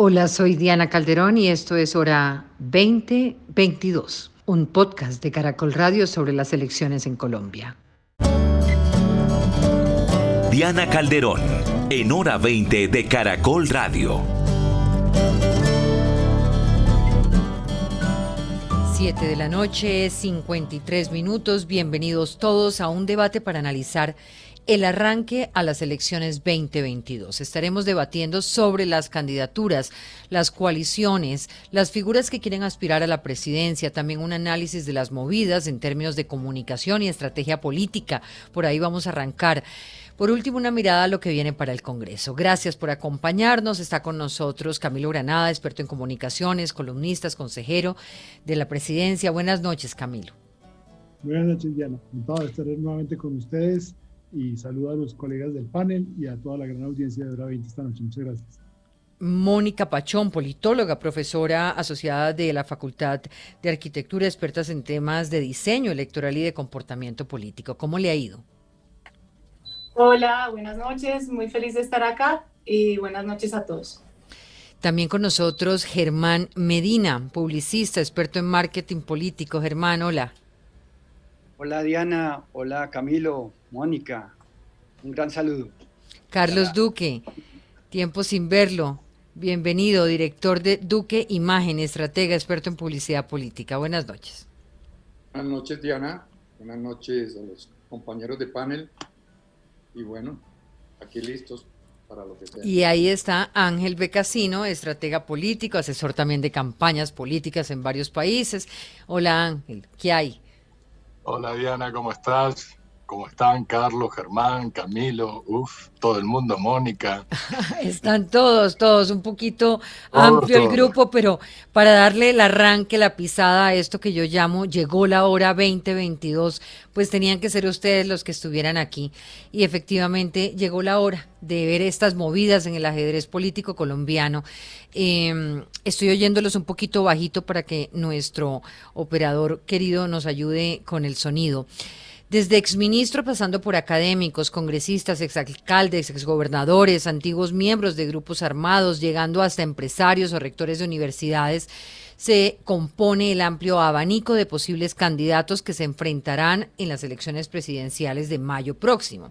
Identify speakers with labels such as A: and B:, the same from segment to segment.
A: Hola, soy Diana Calderón y esto es Hora 2022, un podcast de Caracol Radio sobre las elecciones en Colombia.
B: Diana Calderón, en Hora 20 de Caracol Radio.
A: 7 de la noche, 53 minutos. Bienvenidos todos a un debate para analizar el arranque a las elecciones 2022. Estaremos debatiendo sobre las candidaturas, las coaliciones, las figuras que quieren aspirar a la presidencia, también un análisis de las movidas en términos de comunicación y estrategia política. Por ahí vamos a arrancar. Por último, una mirada a lo que viene para el Congreso. Gracias por acompañarnos. Está con nosotros Camilo Granada, experto en comunicaciones, columnista, consejero de la presidencia. Buenas noches, Camilo.
C: Buenas noches, Diana. Encantado de estar nuevamente con ustedes y saludo a los colegas del panel y a toda la gran audiencia de Hora 20 esta noche. Muchas gracias.
A: Mónica Pachón, politóloga, profesora asociada de la Facultad de Arquitectura, expertas en temas de diseño electoral y de comportamiento político. ¿Cómo le ha ido?
D: Hola, buenas noches, muy feliz de estar acá y buenas noches a todos.
A: También con nosotros Germán Medina, publicista, experto en marketing político. Germán, hola.
E: Hola Diana, hola Camilo, Mónica, un gran saludo.
A: Carlos Duque, tiempo sin verlo. Bienvenido, director de Duque Imagen, estratega, experto en publicidad política. Buenas noches.
F: Buenas noches, Diana. Buenas noches a los compañeros de panel. Y bueno, aquí listos para lo que sea.
A: Y ahí está Ángel Becasino, estratega político, asesor también de campañas políticas en varios países. Hola Ángel, ¿qué hay?
G: Hola Diana, ¿cómo estás? ¿Cómo están Carlos, Germán, Camilo, uf, todo el mundo, Mónica?
A: Están todos, todos, un poquito amplio el grupo, pero para darle el arranque, la pisada a esto que yo llamo, llegó la hora 2022, pues tenían que ser ustedes los que estuvieran aquí. Y efectivamente llegó la hora de ver estas movidas en el ajedrez político colombiano. Em, estoy oyéndolos un poquito bajito para que nuestro operador querido nos ayude con el sonido. Desde exministro pasando por académicos, congresistas, exalcaldes, exgobernadores, antiguos miembros de grupos armados, llegando hasta empresarios o rectores de universidades, se compone el amplio abanico de posibles candidatos que se enfrentarán en las elecciones presidenciales de mayo próximo.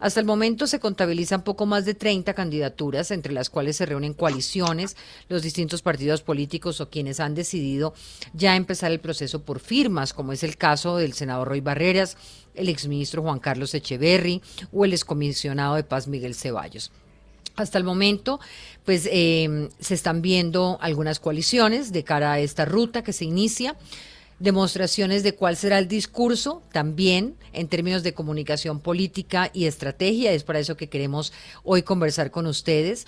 A: Hasta el momento se contabilizan poco más de 30 candidaturas, entre las cuales se reúnen coaliciones, los distintos partidos políticos o quienes han decidido ya empezar el proceso por firmas, como es el caso del senador Roy Barreras, el exministro Juan Carlos Echeverry o el excomisionado de paz Miguel Ceballos. Hasta el momento, pues em, se están viendo algunas coaliciones de cara a esta ruta que se inicia, demostraciones de cuál será el discurso también en términos de comunicación política y estrategia. Es para eso que queremos hoy conversar con ustedes.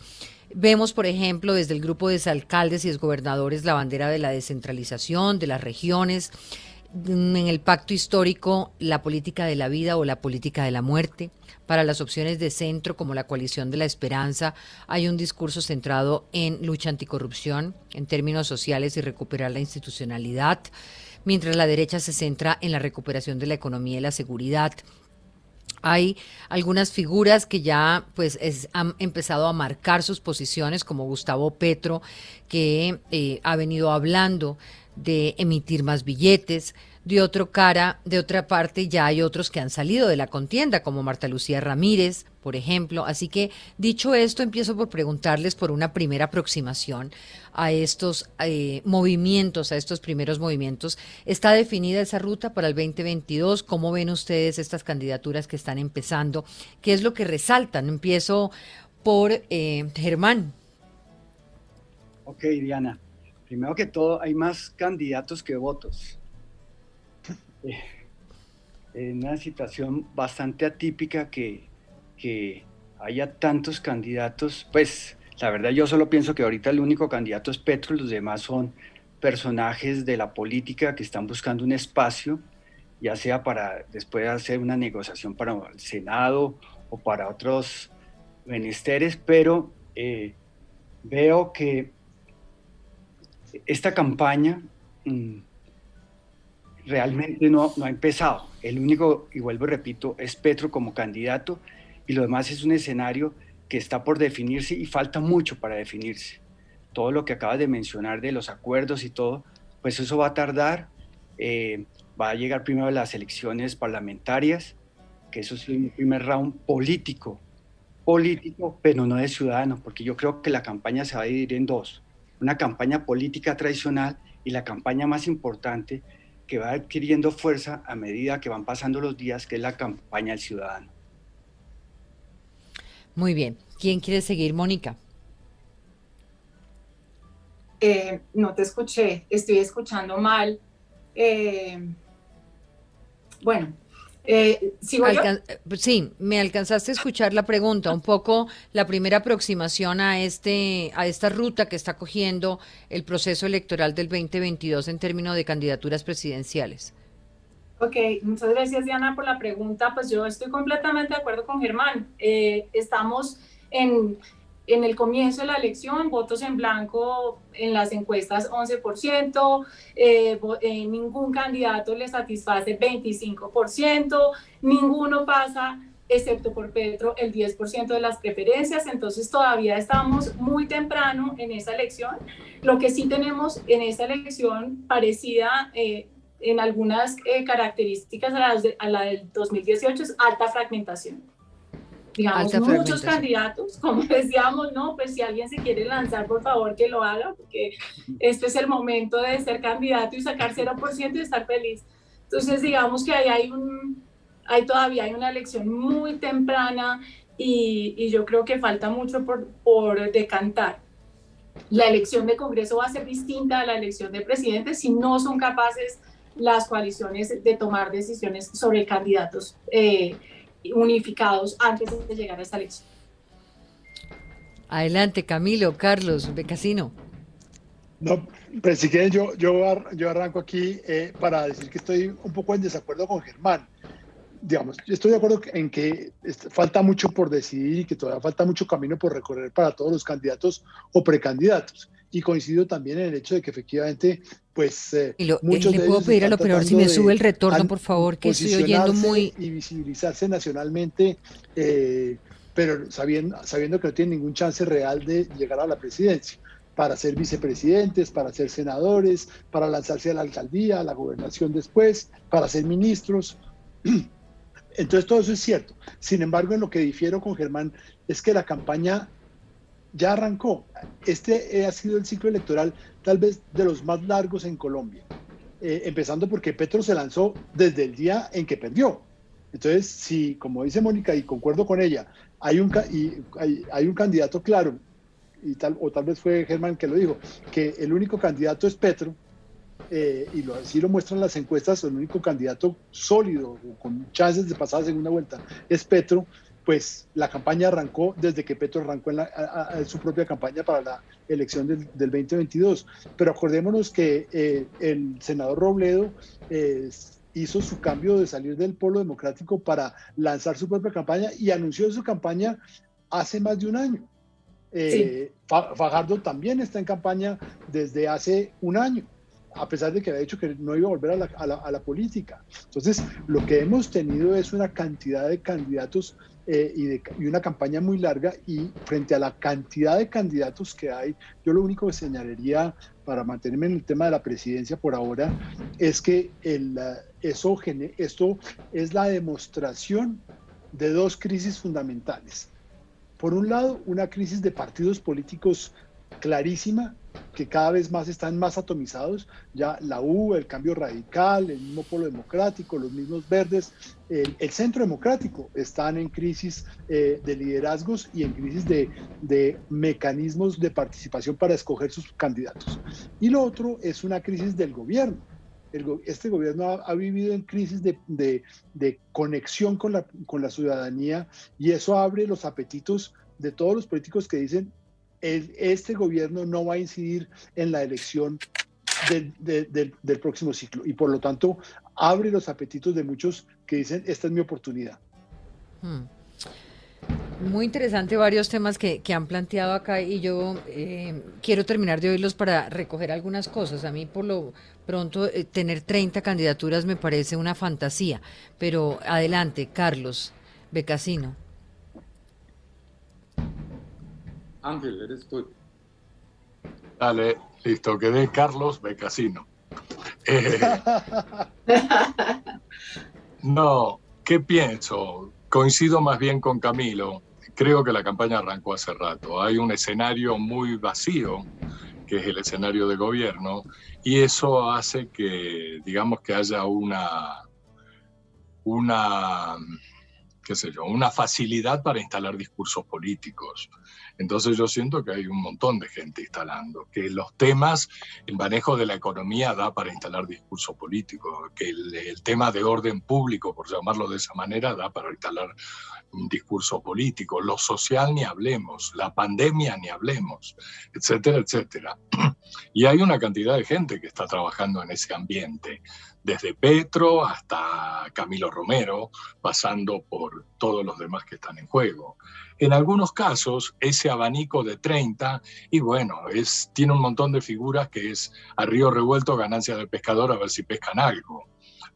A: Vemos, por ejemplo, desde el grupo de alcaldes y gobernadores la bandera de la descentralización, de las regiones, en el pacto histórico la política de la vida o la política de la muerte. Para las opciones de centro como la coalición de la esperanza hay un discurso centrado en lucha anticorrupción en términos sociales y recuperar la institucionalidad, mientras la derecha se centra en la recuperación de la economía y la seguridad. Hay algunas figuras que ya pues han empezado a marcar sus posiciones, como Gustavo Petro, que eh, ha venido hablando de emitir más billetes. De otro cara, de otra parte, ya hay otros que han salido de la contienda, como Marta Lucía Ramírez, por ejemplo. Así que, dicho esto, empiezo por preguntarles por una primera aproximación a estos eh, movimientos, a estos primeros movimientos. ¿Está definida esa ruta para el 2022? ¿Cómo ven ustedes estas candidaturas que están empezando? ¿Qué es lo que resaltan? Empiezo por eh, Germán.
E: Ok, Diana. Primero que todo, hay más candidatos que votos. Eh, en una situación bastante atípica que, que haya tantos candidatos, pues la verdad yo solo pienso que ahorita el único candidato es Petro, los demás son personajes de la política que están buscando un espacio, ya sea para después hacer una negociación para el Senado o para otros menesteres, pero eh, veo que esta campaña mm, realmente no, no ha empezado. El único, y vuelvo y repito, es Petro como candidato y lo demás es un escenario que está por definirse y falta mucho para definirse. todo lo que acabas de mencionar de los acuerdos y todo, pues eso va a tardar. Eh, va a llegar primero las elecciones parlamentarias, que eso es un primer round político, político, pero no de ciudadanos, porque yo creo que la campaña se va a dividir en dos. Una campaña política tradicional y la campaña más importante que va adquiriendo fuerza a medida que van pasando los días, que es la campaña del ciudadano.
A: Muy bien. ¿Quién quiere seguir, Mónica?
D: Eh, no te escuché, estoy escuchando mal. Eh, bueno, eh,
A: Sí, me alcanzaste a escuchar la pregunta, un poco la primera aproximación a este a esta ruta que está cogiendo el proceso electoral del 2022 en términos de candidaturas presidenciales.
D: Ok, muchas gracias Diana por la pregunta. Pues yo estoy completamente de acuerdo con Germán. Eh, estamos en en el comienzo de la elección, votos en blanco en las encuestas 11%, eh, eh, ningún candidato le satisface 25%, ninguno pasa, excepto por Petro, el 10% de las preferencias, entonces todavía estamos muy temprano en esa elección. Lo que sí tenemos en esta elección parecida eh, en algunas características a, a la del 2018 es alta fragmentación digamos, muchos candidatos, como decíamos, no, pues si alguien se quiere lanzar, por favor que lo haga, porque este es el momento de ser candidato y sacar 0% y estar feliz. Entonces, digamos que ahí hay, un, hay todavía hay una elección muy temprana y, y yo creo que falta mucho por, por decantar. La elección de Congreso va a ser distinta a la elección de presidente si no son capaces las coaliciones de tomar decisiones sobre candidatos. Eh, unificados antes de llegar a esta elección.
A: Adelante, Camilo, Carlos, Becasino.
C: No, pues si quieren, yo, yo, yo arranco aquí eh, para decir que estoy un poco en desacuerdo con Germán. Digamos, estoy de acuerdo en que falta mucho por decidir y que todavía falta mucho camino por recorrer para todos los candidatos o precandidatos. Y coincido también en el hecho de que efectivamente pues eh,
A: muchos le puedo pedir al operador si me sube el retorno, por favor, que estoy oyendo muy...
C: Y visibilizarse nacionalmente, eh, pero sabiendo, sabiendo que no tienen ningún chance real de llegar a la presidencia para ser vicepresidentes, para ser senadores, para lanzarse a la alcaldía, a la gobernación después, para ser ministros. Entonces todo eso es cierto. Sin embargo, en lo que difiero con Germán es que la campaña ya arrancó. Este ha sido el ciclo electoral tal vez de los más largos en Colombia, eh, empezando porque Petro se lanzó desde el día en que perdió. Entonces, si, como dice Mónica, y concuerdo con ella, hay un, y hay, un candidato claro, y tal, o tal vez fue Germán que lo dijo, que el único candidato es Petro, eh, y lo, así lo muestran las encuestas, el único candidato sólido, con chances de pasar a segunda vuelta, es Petro, pues la campaña arrancó desde que Petro arrancó en, su propia campaña para la elección del, 2022. Pero acordémonos que eh, el senador Robledo eh, hizo su cambio de salir del polo democrático para lanzar su propia campaña y anunció su campaña hace más de un año. Eh, Fajardo también está en campaña desde hace un año a pesar de que había dicho que no iba a volver a la, a la, política. Entonces, lo que hemos tenido es una cantidad de candidatos eh, y, una campaña muy larga y frente a la cantidad de candidatos que hay, yo lo único que señalaría para mantenerme en el tema de la presidencia por ahora es que el, eso, esto es la demostración de dos crisis fundamentales. Por un lado, una crisis de partidos políticos clarísima que cada vez más están más atomizados, ya la U, el cambio radical, el mismo polo democrático, los mismos verdes, el, centro democrático están en crisis eh, de liderazgos y en crisis de, de, mecanismos de participación para escoger sus candidatos. Y lo otro es una crisis del gobierno. este gobierno ha, vivido en crisis de, de, de conexión con la, con la ciudadanía y eso abre los apetitos de todos los políticos que dicen este gobierno no va a incidir en la elección del, próximo ciclo y por lo tanto abre los apetitos de muchos que dicen, esta es mi oportunidad.
A: Hmm. Muy interesante varios temas que, han planteado acá y yo eh, quiero terminar de oírlos para recoger algunas cosas. A mí por lo pronto eh, tener 30 candidaturas me parece una fantasía, pero adelante, Carlos Becasino.
F: Ángel, eres tú.
G: Dale, listo, quedé Carlos Becasino. Eh, no, ¿qué pienso? Coincido más bien con Camilo. Creo que la campaña arrancó hace rato. Hay un escenario muy vacío, que es el escenario de gobierno, y eso hace que, digamos, que haya una, una, qué sé yo, una facilidad para instalar discursos políticos. Entonces yo siento que hay un montón de gente instalando, que los temas, el manejo de la economía da para instalar discurso político, que el, tema de orden público, por llamarlo de esa manera, da para instalar un discurso político, lo social ni hablemos, la pandemia ni hablemos, etcétera, etcétera. Y hay una cantidad de gente que está trabajando en ese ambiente, desde Petro hasta Camilo Romero, pasando por todos los demás que están en juego. En algunos casos, ese abanico de 30, y bueno, es, tiene un montón de figuras que es a río revuelto ganancia del pescador a ver si pescan algo.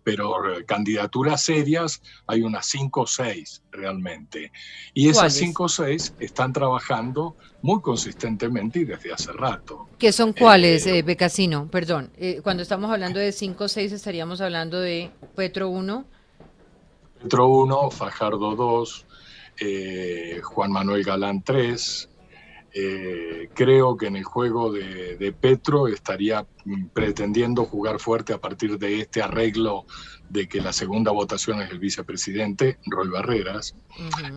G: Pero eh, candidaturas serias hay unas 5 o 6 realmente. Y esas 5 o 6 están trabajando muy consistentemente y desde hace rato.
A: ¿Qué son cuáles, eh, eh Becasino? Perdón, eh, cuando estamos hablando de 5 o 6 estaríamos hablando de Petro 1.
G: Petro 1, Fajardo 2, eh, Juan Manuel Galán 3. Eh, creo que en el juego de, Petro estaría pretendiendo jugar fuerte a partir de este arreglo de que la segunda votación es el vicepresidente, Roy Barreras.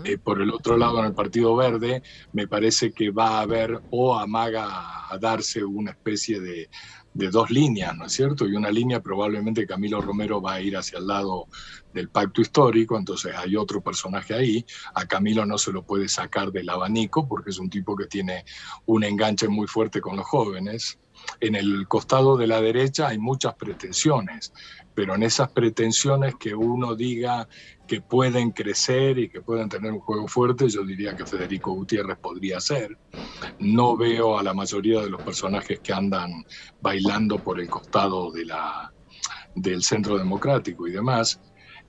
G: Eh, por el otro lado, en el Partido Verde, me parece que va a haber o amaga a darse una especie de, de dos líneas, ¿no es cierto? Y una línea probablemente Camilo Romero va a ir hacia el lado del pacto histórico, entonces hay otro personaje ahí. A Camilo no se lo puede sacar del abanico porque es un tipo que tiene un enganche muy fuerte con los jóvenes. En el costado de la derecha hay muchas pretensiones, pero en esas pretensiones que uno diga que pueden crecer y que pueden tener un juego fuerte, yo diría que Federico Gutiérrez podría ser. No veo a la mayoría de los personajes que andan bailando por el costado de la, del centro democrático y demás.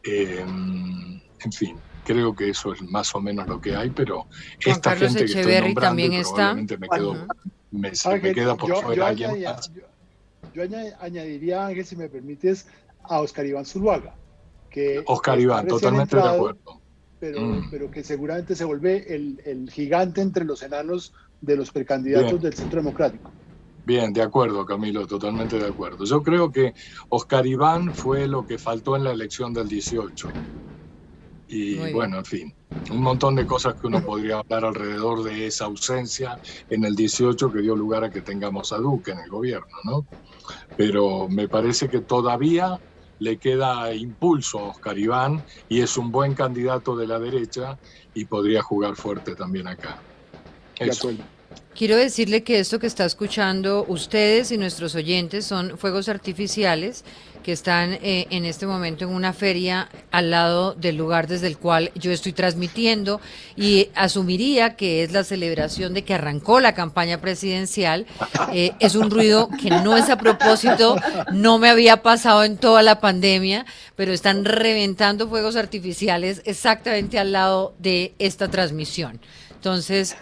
G: Em, en fin, creo que eso es más o menos lo que hay, pero esta gente que estoy nombrando también está. me, quedo, me, queda por
C: yo, fuera yo, yo, añadiría, Ángel, si me permites, a Oscar Iván Zuluaga
G: Oscar Iván, totalmente de acuerdo.
C: Pero, mm. pero que seguramente se vuelve el, gigante entre los enanos de los precandidatos del Centro Democrático.
G: Bien, de acuerdo, Camilo, totalmente de acuerdo. Yo creo que Oscar Iván fue lo que faltó en la elección del 18. Y bueno, en fin, un montón de cosas que uno podría hablar alrededor de esa ausencia en el 18 que dio lugar a que tengamos a Duque en el gobierno, ¿no? Pero me parece que todavía le queda impulso a Oscar Iván y es un buen candidato de la derecha y podría jugar fuerte también acá.
A: Eso. Quiero decirle que esto que está escuchando ustedes y nuestros oyentes son fuegos artificiales que están eh, en este momento en una feria al lado del lugar desde el cual yo estoy transmitiendo y asumiría que es la celebración de que arrancó la campaña presidencial. Eh, es un ruido que no es a propósito, no me había pasado en toda la pandemia, pero están reventando fuegos artificiales exactamente al lado de esta transmisión. Entonces,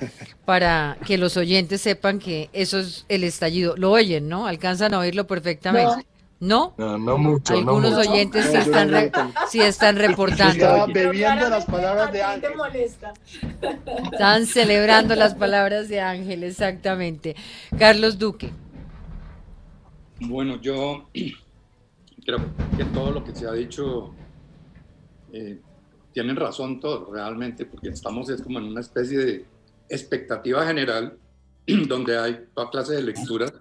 A: para que los oyentes sepan que eso es el estallido. Lo oyen, ¿no? Alcanzan a oírlo perfectamente. ¿No?
G: No, no mucho.
A: Algunos oyentes sí, están sí están reportando.
C: Estaban bebiendo las palabras de Ángel.
A: Están celebrando las palabras de Ángel, exactamente. Carlos Duque.
F: Bueno, yo creo que todo lo que se ha dicho eh, tienen razón todos realmente, porque estamos es como en una especie de expectativa general donde hay toda clase de lecturas,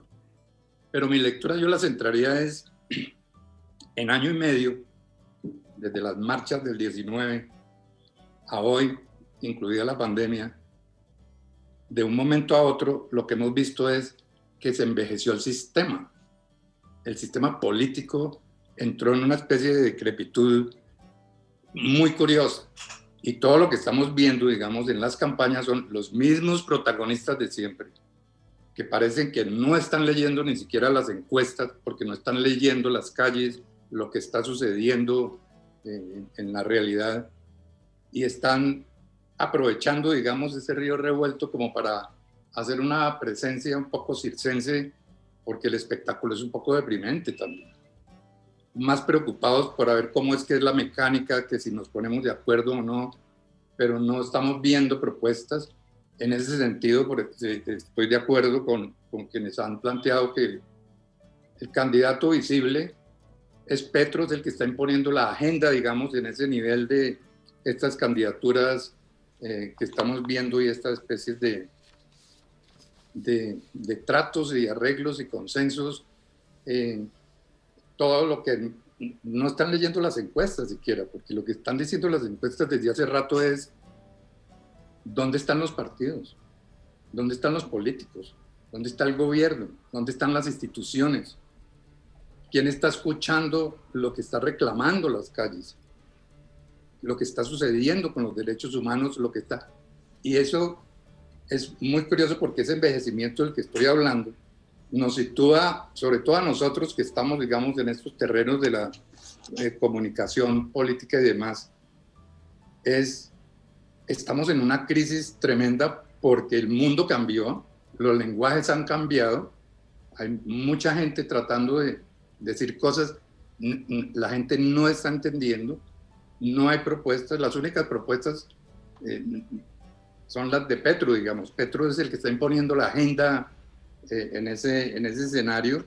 F: pero mi lectura yo la centraría es en año y medio, desde las marchas del 19 a hoy, incluida la pandemia, de un momento a otro lo que hemos visto es que se envejeció el sistema. El sistema político entró en una especie de decrepitud muy curiosa. Y todo lo que estamos viendo, digamos, en las campañas son los mismos protagonistas de siempre, que parecen que no están leyendo ni siquiera las encuestas, porque no están leyendo las calles, lo que está sucediendo eh, en la realidad, y están aprovechando, digamos, ese río revuelto como para hacer una presencia un poco circense porque el espectáculo es un poco deprimente también. Más preocupados por ver cómo es que es la mecánica, que si nos ponemos de acuerdo o no, pero no estamos viendo propuestas. En ese sentido, estoy de acuerdo con, con quienes han planteado que el candidato visible es Petro, es el que está imponiendo la agenda, digamos, en ese nivel de estas candidaturas eh, que estamos viendo y estas especies de, de, tratos y arreglos y consensos, eh, todo lo que no están leyendo las encuestas siquiera, porque lo que están diciendo las encuestas desde hace rato es dónde están los partidos, dónde están los políticos, dónde está el gobierno, dónde están las instituciones, quién está escuchando lo que está reclamando las calles, lo que está sucediendo con los derechos humanos, lo que está. Y eso es muy curioso porque ese envejecimiento del que estoy hablando nos sitúa, sobre todo a nosotros que estamos, digamos, en estos terrenos de la eh, comunicación política y demás, es, estamos en una crisis tremenda porque el mundo cambió, los lenguajes han cambiado, hay mucha gente tratando de decir cosas, la gente no está entendiendo, no hay propuestas, las únicas propuestas eh, son las de Petro, digamos. Petro es el que está imponiendo la agenda eh, en, ese, en ese escenario,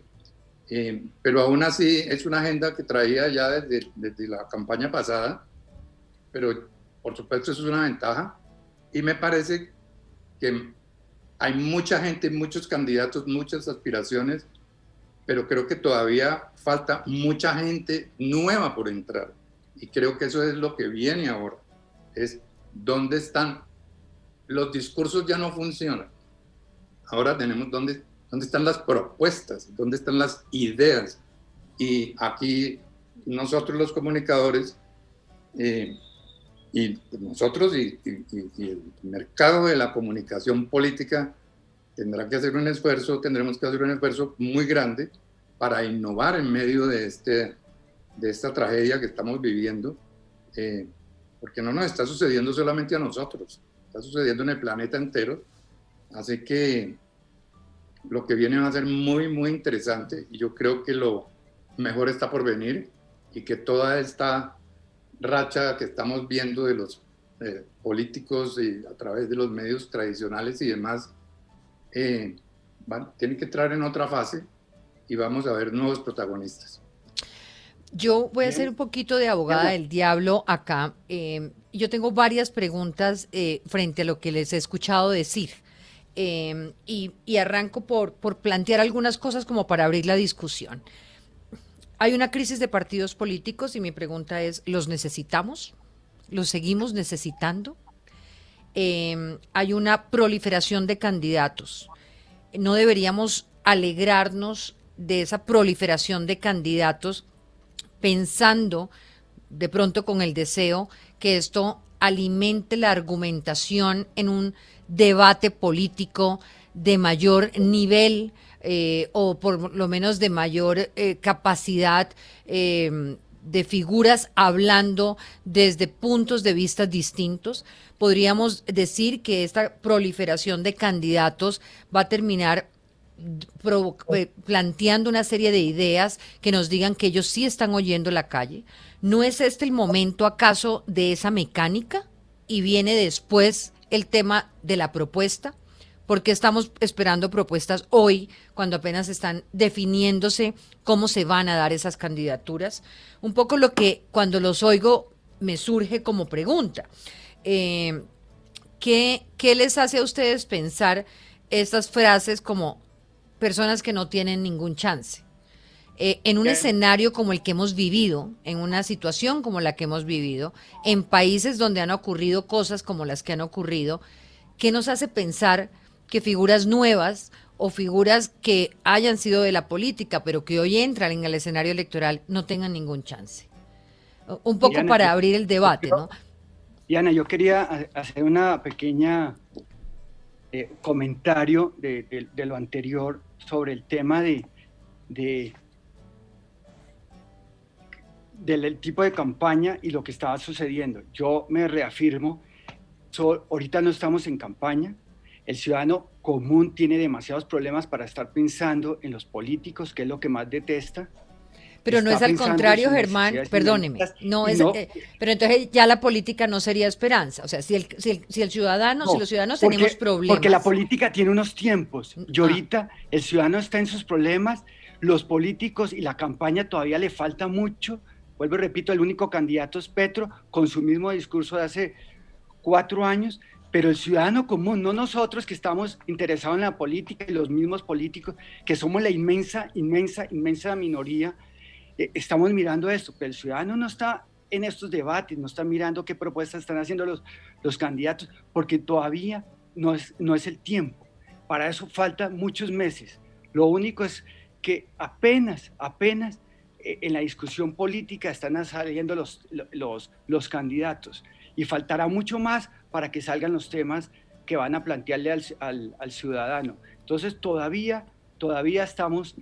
F: eh, pero aún así es una agenda que traía ya desde, desde la campaña pasada, pero por supuesto eso es una ventaja y me parece que hay mucha gente, muchos candidatos, muchas aspiraciones, pero creo que todavía falta mucha gente nueva por entrar. Y creo que eso es lo que viene ahora. Es dónde están. Los discursos ya no funcionan. Ahora tenemos dónde, dónde están las propuestas, dónde están las ideas. Y aquí nosotros los comunicadores eh, y nosotros y, el mercado de la comunicación política tendrá que hacer un esfuerzo, tendremos que hacer un esfuerzo muy grande para innovar en medio de, este, de esta tragedia que estamos viviendo, eh, porque no nos está sucediendo solamente a nosotros, está sucediendo en el planeta entero. Así que lo que viene va a ser muy, muy interesante y yo creo que lo mejor está por venir y que toda esta racha que estamos viendo de los eh, políticos y a través de los medios tradicionales y demás, eh, van, tiene que entrar en otra fase y vamos a ver nuevos protagonistas.
A: Yo voy a ser un poquito de abogada del diablo acá. Eh, yo tengo varias preguntas eh, frente a lo que les he escuchado decir. Eh, y, arranco por, por plantear algunas cosas como para abrir la discusión. Hay una crisis de partidos políticos y mi pregunta es, ¿los necesitamos? ¿Los seguimos necesitando? hay una proliferación de candidatos. ¿No deberíamos alegrarnos de esa proliferación de candidatos, pensando de pronto con el deseo que esto alimente la argumentación en un debate político de mayor nivel eh, o por lo menos de mayor eh, capacidad eh, de figuras hablando desde puntos de vista distintos. Podríamos decir que esta proliferación de candidatos va a terminar planteando una serie de ideas que nos digan que ellos sí están oyendo la calle. ¿No es este el momento acaso de esa mecánica? Y viene después el tema de la propuesta. porque estamos esperando propuestas hoy cuando apenas están definiéndose cómo se van a dar esas candidaturas? Un poco lo que cuando los oigo me surge como pregunta. Eh, ¿qué, ¿Qué les hace a ustedes pensar estas frases como personas que no tienen ningún chance. Eh, en un escenario como el que hemos vivido, en una situación como la que hemos vivido, en países donde han ocurrido cosas como las que han ocurrido, ¿qué nos hace pensar que figuras nuevas o figuras que hayan sido de la política, pero que hoy entran en el escenario electoral, no tengan ningún chance? Un poco para abrir el debate, ¿no?
E: Diana, yo quería hacer una pequeña eh, comentario de, lo anterior sobre el tema de, del tipo de campaña y lo que estaba sucediendo. Yo me reafirmo, ahorita no estamos en campaña, el ciudadano común tiene demasiados problemas para estar pensando en los políticos, que es lo que más detesta.
A: Pero no es al contrario, Germán, perdóneme, no es, eh, pero entonces ya la política no sería esperanza, o sea, si el, si el, si el ciudadano, si los ciudadanos tenemos problemas.
E: Porque la política tiene unos tiempos, y ah. ahorita el ciudadano está en sus problemas, los políticos y la campaña todavía le falta mucho, vuelvo y repito, el único candidato es Petro, con su mismo discurso de hace cuatro años, pero el ciudadano común, no nosotros que estamos interesados en la política y los mismos políticos, que somos la inmensa, inmensa, inmensa minoría, eh, estamos mirando esto, pero el ciudadano no está en estos debates, no está mirando qué propuestas están haciendo los, los candidatos, porque todavía no es, no es el tiempo. Para eso falta muchos meses. Lo único es que apenas, apenas en la discusión política están saliendo los, los, los candidatos y faltará mucho más para que salgan los temas que van a plantearle al, ciudadano. Entonces todavía, todavía estamos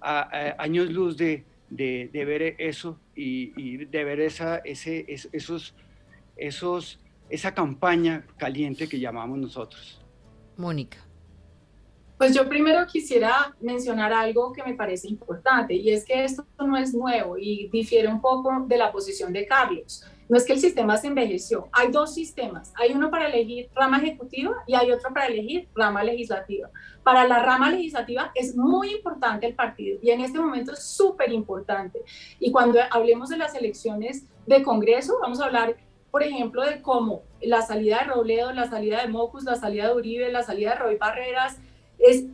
E: a, años luz de, ver eso y, de ver esa, ese, esos, esos, esa campaña caliente que llamamos nosotros.
A: Mónica.
D: Pues yo primero quisiera mencionar algo que me parece importante y es que esto no es nuevo y difiere un poco de la posición de Carlos. No es que el sistema se envejeció, hay dos sistemas, hay uno para elegir rama ejecutiva y hay otro para elegir rama legislativa. Para la rama legislativa es muy importante el partido y en este momento es súper importante. Y cuando hablemos de las elecciones de Congreso, vamos a hablar, por ejemplo, de cómo la salida de Robledo, la salida de Mocus, la salida de Uribe, la salida de Roy Barreras, es,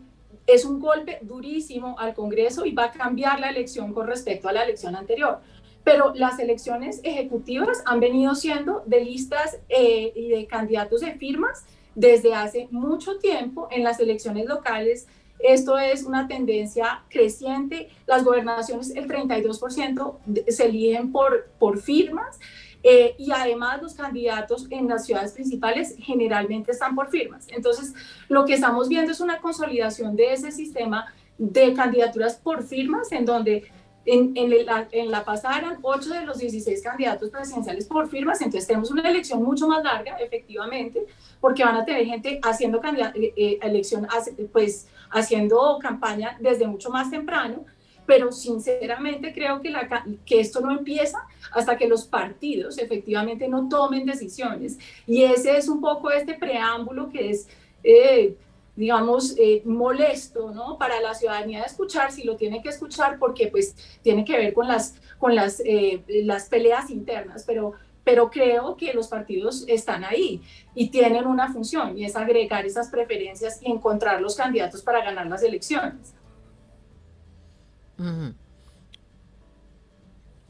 D: es un golpe durísimo al Congreso y va a cambiar la elección con respecto a la elección anterior. Pero las elecciones ejecutivas han venido siendo de listas eh, y de candidatos de firmas desde hace mucho tiempo en las elecciones locales. Esto es una tendencia creciente. Las gobernaciones, el 32% se eligen por, por firmas. Eh, y además los candidatos en las ciudades principales generalmente están por firmas. Entonces, lo que estamos viendo es una consolidación de ese sistema de candidaturas por firmas, en donde en, en, la, en la pasada eran 8 de los 16 candidatos presidenciales por firmas, entonces tenemos una elección mucho más larga, efectivamente, porque van a tener gente haciendo eh, eh, elección, pues haciendo campaña desde mucho más temprano, pero sinceramente creo que, esto no empieza hasta que los partidos efectivamente no tomen decisiones. Y ese es un poco este preámbulo que es, eh, digamos, eh, molesto ¿no? para la ciudadanía de escuchar, si lo tiene que escuchar, porque pues tiene que ver con las, con las, eh, las peleas internas, pero pero creo que los partidos están ahí y tienen una función y es agregar esas preferencias y encontrar los candidatos para ganar las elecciones.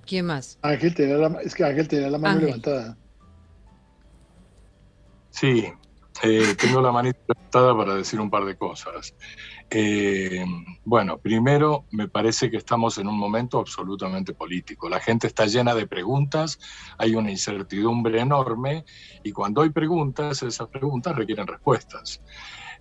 A: ¿Quién más?
C: Ángel tenía la, es que Ángel tenía la mano levantada.
G: Sí, eh, tengo la manita levantada para decir un par de cosas. Eh, bueno, primero me parece que estamos en un momento absolutamente político. La gente está llena de preguntas, hay una incertidumbre enorme y cuando hay preguntas, esas preguntas requieren respuestas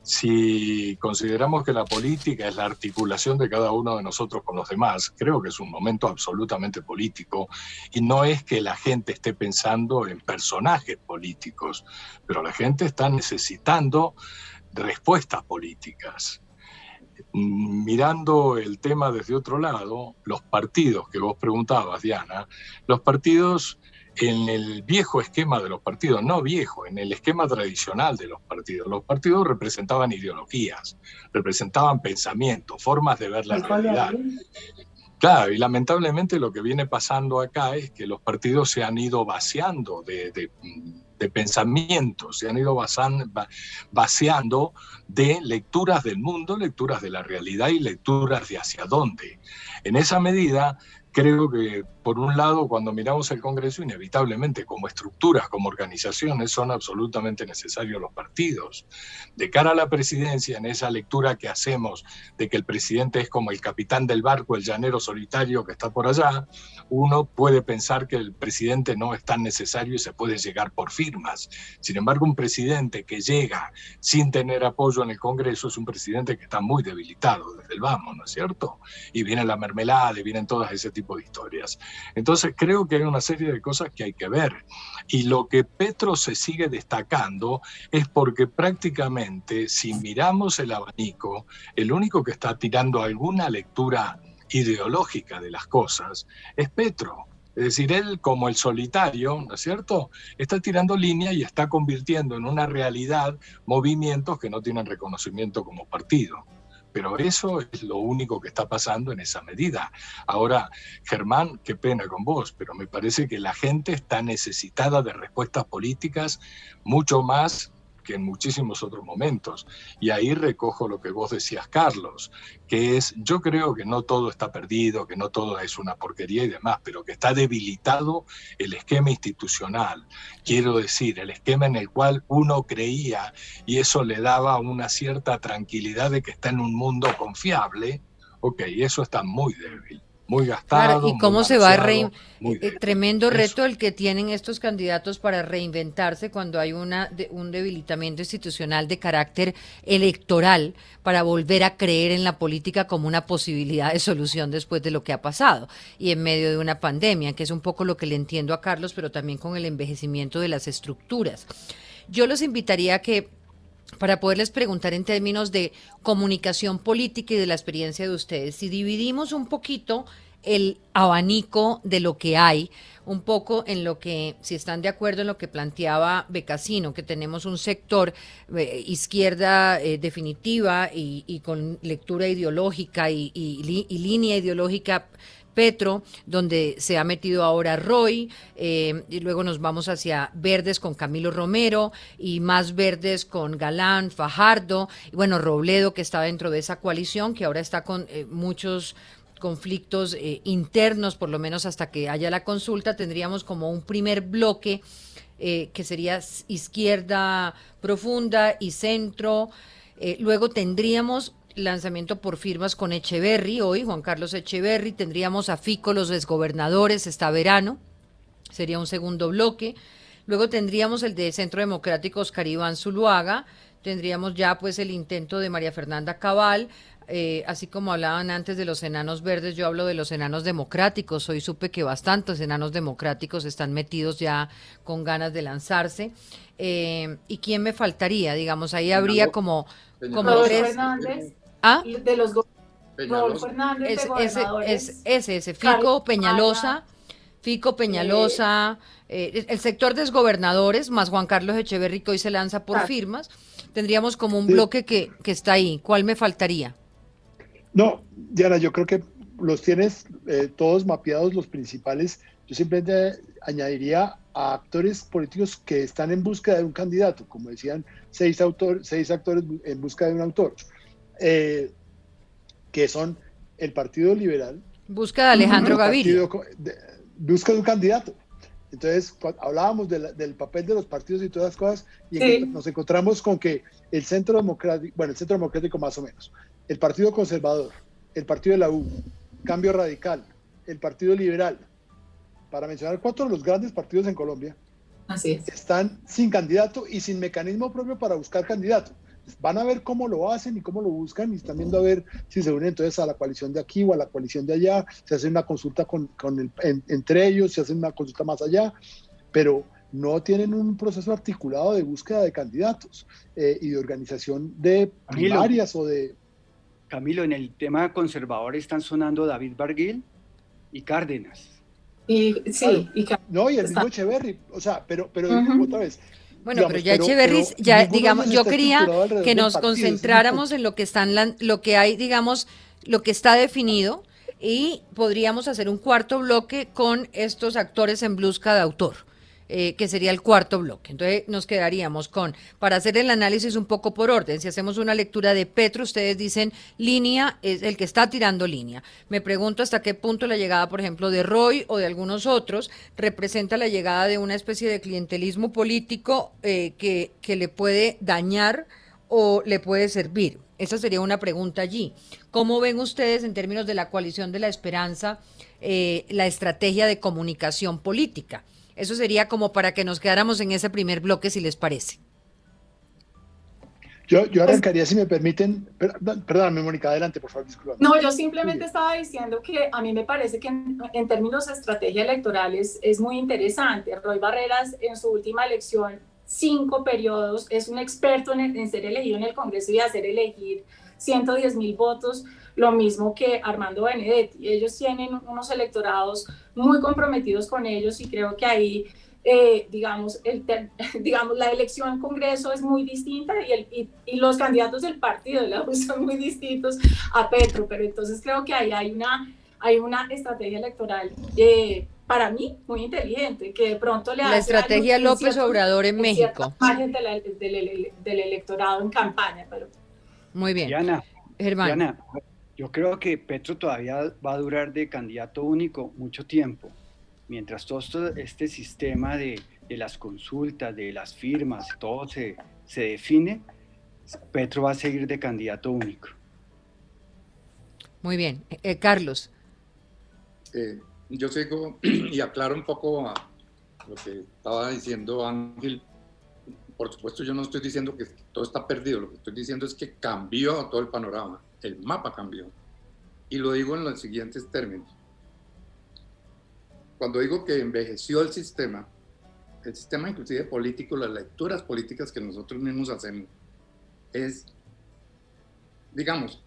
G: si consideramos que la política es la articulación de cada uno de nosotros con los demás, creo que es un momento absolutamente político y no es que la gente esté pensando en personajes políticos, pero la gente está necesitando respuestas políticas. Mirando el tema desde otro lado, los partidos que vos preguntabas, Diana, los partidos en el viejo esquema de los partidos, no viejo, en el esquema tradicional de los partidos. Los partidos representaban ideologías, representaban pensamientos, formas de ver la realidad. Claro, y lamentablemente lo que viene pasando acá es que los partidos se han ido vaciando de, de pensamientos, se han ido vaciando de lecturas del mundo, lecturas de la realidad y lecturas de hacia dónde. En esa medida, creo que, por un lado, cuando miramos el Congreso, inevitablemente, como estructuras, como organizaciones, son absolutamente necesarios los partidos. De cara a la presidencia, en esa lectura que hacemos de que el presidente es como el capitán del barco, el llanero solitario que está por allá, uno puede pensar que el presidente no es tan necesario y se puede llegar por firmas. Sin embargo, un presidente que llega sin tener apoyo en el Congreso es un presidente que está muy debilitado desde el vamos, ¿no es cierto? Y viene la mermelada, y vienen todas ese tipo de historias. Entonces creo que hay una serie de cosas que hay que ver. Y lo que Petro se sigue destacando es porque prácticamente si miramos el abanico, el único que está tirando alguna lectura ideológica de las cosas es Petro. Es decir, él como el solitario, ¿no es cierto? Está tirando línea y está convirtiendo en una realidad movimientos que no tienen reconocimiento como partido. Pero eso es lo único que está pasando en esa medida. Ahora, Germán, qué pena con vos, pero me parece que la gente está necesitada de respuestas políticas mucho más que en muchísimos otros momentos. Y ahí recojo lo que vos decías, Carlos, que es, yo creo que no todo está perdido, que no todo es una porquería y demás, pero que está debilitado el esquema institucional. Quiero decir, el esquema en el cual uno creía y eso le daba una cierta tranquilidad de que está en un mundo confiable, ok, eso está muy débil muy gastado.
A: ¿y cómo se va a reinventar? Eh, tremendo reto el que tienen estos candidatos para reinventarse cuando hay una, un debilitamiento institucional de carácter electoral para volver a creer en la política como una posibilidad de solución después de lo que ha pasado y en medio de una pandemia, que es un poco lo que le entiendo a Carlos, pero también con el envejecimiento de las estructuras. Yo los invitaría a que para poderles preguntar en términos de comunicación política y de la experiencia de ustedes. Si dividimos un poquito el abanico de lo que hay, un poco en lo que, si están de acuerdo en lo que planteaba Becasino, que tenemos un sector eh, izquierda eh, definitiva y, con lectura ideológica y línea ideológica Petro, donde se ha metido ahora Roy, eh, y luego nos vamos hacia Verdes con Camilo Romero y más Verdes con Galán, Fajardo, y bueno, Robledo que está dentro de esa coalición, que ahora está con eh, muchos conflictos eh, internos, por lo menos hasta que haya la consulta, tendríamos como un primer bloque que sería izquierda profunda y centro. luego tendríamos lanzamiento por firmas con Echeverry, hoy Juan Carlos Echeverry, tendríamos a Fico, los desgobernadores, está verano, sería un segundo bloque. Luego tendríamos el de Centro Democrático Oscar Iván Zuluaga, tendríamos ya pues el intento de María Fernanda Cabal, eh, así como hablaban antes de los enanos verdes, yo hablo de los enanos democráticos. Hoy supe que bastantes enanos democráticos están metidos ya con ganas de lanzarse. Eh, ¿Y quién me faltaría? Digamos, ahí habría como, como tres.
D: ¿Ah? De los Rodolfo Hernández,
A: es, ese, ese, Fico, Peñalosa, Fico, Peñalosa, eh, el sector de gobernadores, más Juan Carlos Echeverri, que hoy se lanza por firmas, tendríamos como un bloque que, que está ahí. ¿Cuál me faltaría?
C: No, Diana, yo creo que los tienes eh, todos mapeados, los principales. Yo simplemente añadiría a actores políticos que están en búsqueda de un candidato, como decían seis, autor, seis actores en busca de un autor. Eh, que son el Partido Liberal.
A: Busca de Alejandro Gaviria.
C: Busca de un candidato. Entonces, hablábamos del papel de los partidos y todas las cosas, y nos encontramos con que el Centro Democrático, bueno, el Centro Democrático más o menos, el Partido Conservador, el Partido de la U, Cambio Radical, el Partido Liberal, para mencionar cuatro de los grandes partidos en Colombia, están sin candidato y sin mecanismo propio para buscar candidato van a ver cómo lo hacen y cómo lo buscan y están viendo a ver si se unen entonces a la coalición de aquí o a la coalición de allá, se hace una consulta con, con entre ellos, se hace una consulta más allá, pero no tienen un proceso articulado de búsqueda de candidatos eh, y de organización de primarias o de...
E: Camilo, en el tema conservador están sonando David Barguil y Cárdenas.
D: Y, sí, y
C: no, y el mismo Echeverry, o sea, pero, pero otra vez,
A: bueno, pero ya ya digamos, yo quería que nos concentráramos en lo que están, lo que hay, digamos, lo que está definido y podríamos hacer un cuarto bloque con estos actores en busca de autor. Eh, que sería el cuarto bloque. Entonces nos quedaríamos con, para hacer el análisis un poco por orden, si hacemos una lectura de Petro, ustedes dicen línea es el que está tirando línea. Me pregunto hasta qué punto la llegada, por ejemplo, de Roy o de algunos otros representa la llegada de una especie de clientelismo político eh, que, que le puede dañar o le puede servir. Esa sería una pregunta allí. ¿Cómo ven ustedes en términos de la coalición de la esperanza eh, la estrategia de comunicación política? Eso sería como para que nos quedáramos en ese primer bloque, si les parece.
C: Yo, yo arrancaría, si me permiten, perdóname, Mónica, adelante, por favor, disculpa.
D: No, yo simplemente estaba diciendo que a mí me parece que en, términos de estrategia electoral es, es muy interesante. Roy Barreras, en su última elección, cinco periodos, es un experto en, en ser elegido en el Congreso y hacer elegir 110 mil votos, lo mismo que Armando Benedetti. Ellos tienen unos electorados muy comprometidos con ellos y creo que ahí eh, digamos, el, digamos, la elección al Congreso es muy distinta y, el, y, los candidatos del partido son muy distintos a Petro, pero entonces creo que ahí hay una, hay una estrategia electoral eh, para mí muy inteligente, que de pronto le
A: La estrategia López Obrador en, México.
D: del, electorado en campaña. Pero...
A: Muy bien.
E: Diana, Diana, yo creo que Petro todavía va a durar de candidato único mucho tiempo mientras todo este sistema de, las consultas, de las firmas, todo se, define, Petro va a seguir de candidato único.
A: Muy bien. Eh, eh, Carlos.
F: Eh, yo sigo y aclaro un poco lo que estaba diciendo Ángel. Por supuesto, yo no estoy diciendo que todo está perdido, lo que estoy diciendo es que cambió todo el panorama, el mapa cambió. Y lo digo en los siguientes términos cuando digo que envejeció el sistema, el sistema inclusive político, las lecturas políticas que nosotros mismos hacemos, es, digamos,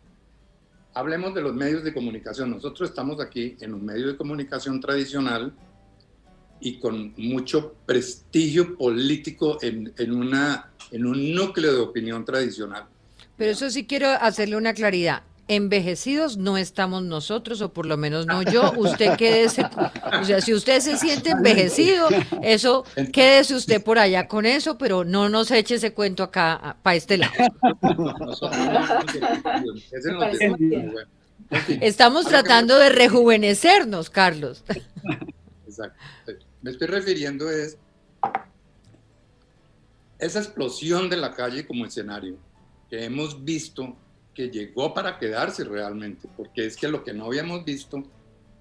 F: hablemos de los medios de comunicación. Nosotros estamos aquí en un medio de comunicación tradicional y con mucho prestigio político en, en, una, en un núcleo de opinión tradicional.
A: Pero eso sí quiero hacerle una claridad envejecidos no estamos nosotros, o por lo menos no yo. Usted quédese, o sea, si usted se siente envejecido, eso, quédese usted por allá con eso, pero no nos eche ese cuento acá para este lado. Estamos tratando de rejuvenecernos, Carlos.
F: Exacto. Me estoy refiriendo es esa explosión de la calle como escenario que hemos visto que llegó para quedarse realmente, porque es que lo que no habíamos visto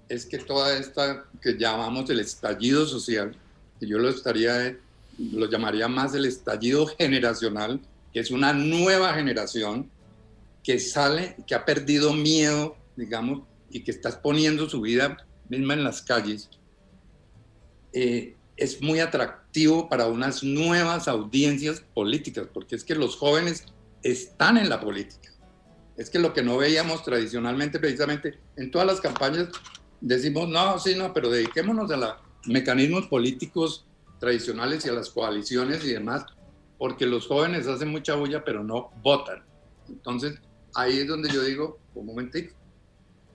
F: es que toda esta que llamamos el estallido social, que yo lo estaría, lo llamaría más el estallido generacional, que es una nueva generación que sale, que ha perdido miedo, digamos, y que está exponiendo su vida misma en las calles, eh, es muy atractivo para unas nuevas audiencias políticas, porque es que los jóvenes están en la política es que lo que no veíamos tradicionalmente, precisamente en todas las campañas, decimos, no, sí, no, pero dediquémonos a los mecanismos políticos tradicionales y a las coaliciones y demás, porque los jóvenes hacen mucha bulla, pero no votan. Entonces, ahí es donde yo digo, un momentito,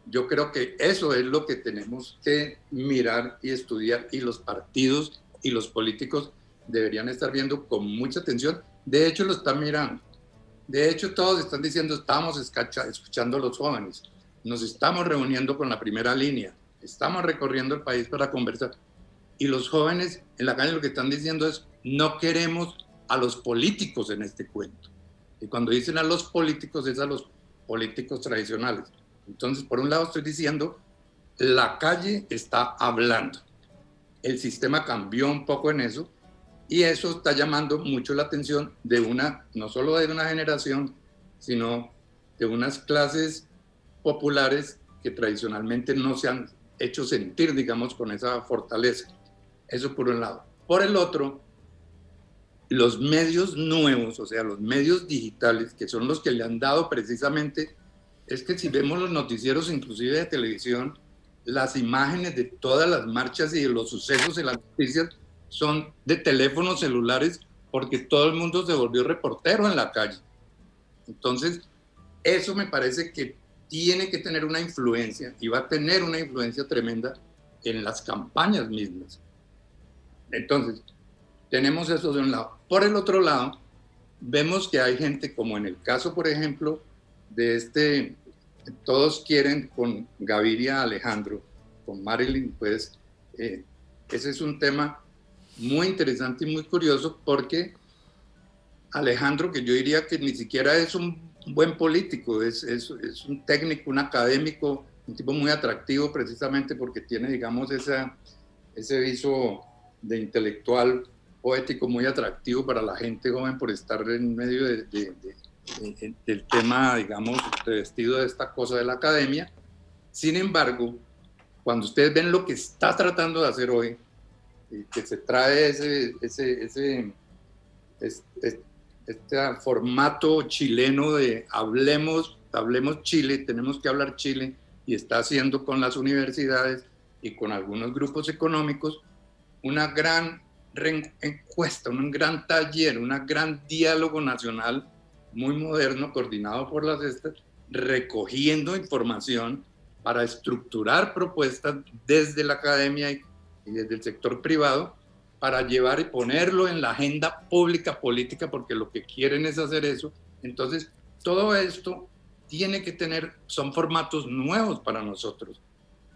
F: yo creo que eso es lo que tenemos que mirar y estudiar y los partidos y los políticos deberían estar viendo con mucha atención. De hecho, lo están mirando. De hecho, todos están diciendo, estamos escuchando a los jóvenes, nos estamos reuniendo con la primera línea, estamos recorriendo el país para conversar. Y los jóvenes en la calle lo que están diciendo es, no queremos a los políticos en este cuento. Y cuando dicen a los políticos es a los políticos tradicionales. Entonces, por un lado estoy diciendo, la calle está hablando. El sistema cambió un poco en eso y eso está llamando mucho la atención de una, no solo de una generación, sino de unas clases populares que tradicionalmente no se han hecho sentir, digamos, con esa fortaleza. Eso por un lado. Por el otro, los medios nuevos, o sea, los medios digitales, que son los que le han dado precisamente, es que si vemos los noticieros, inclusive de televisión, las imágenes de todas las marchas y de los sucesos en las noticias son de teléfonos celulares porque todo el mundo se volvió reportero en la calle. Entonces, eso me parece que tiene que tener una influencia y va a tener una influencia tremenda en las campañas mismas. Entonces, tenemos eso de un lado. Por el otro lado, vemos que hay gente, como en el caso, por ejemplo, de este, todos quieren con Gaviria Alejandro, con Marilyn, pues, eh, ese es un tema muy interesante y muy curioso porque Alejandro, que yo diría que ni siquiera es un buen político, es, es, es un técnico, un académico, un tipo muy atractivo precisamente porque tiene, digamos, esa, ese viso de intelectual poético muy atractivo para la gente joven por estar en medio de, eh, del tema, digamos, vestido de esta cosa de la academia. Sin embargo, cuando ustedes ven lo que está tratando de hacer hoy, que se trae ese, ese, ese este, este, formato chileno de hablemos, hablemos Chile, tenemos que hablar Chile, y está haciendo con las universidades y con algunos grupos económicos una gran encuesta, un gran taller, un gran diálogo nacional muy moderno, coordinado por las estas, recogiendo información para estructurar propuestas desde la academia y, desde el sector privado para llevar y ponerlo en la agenda pública política, porque lo que quieren es hacer eso. Entonces, todo esto tiene que tener, son formatos nuevos para nosotros.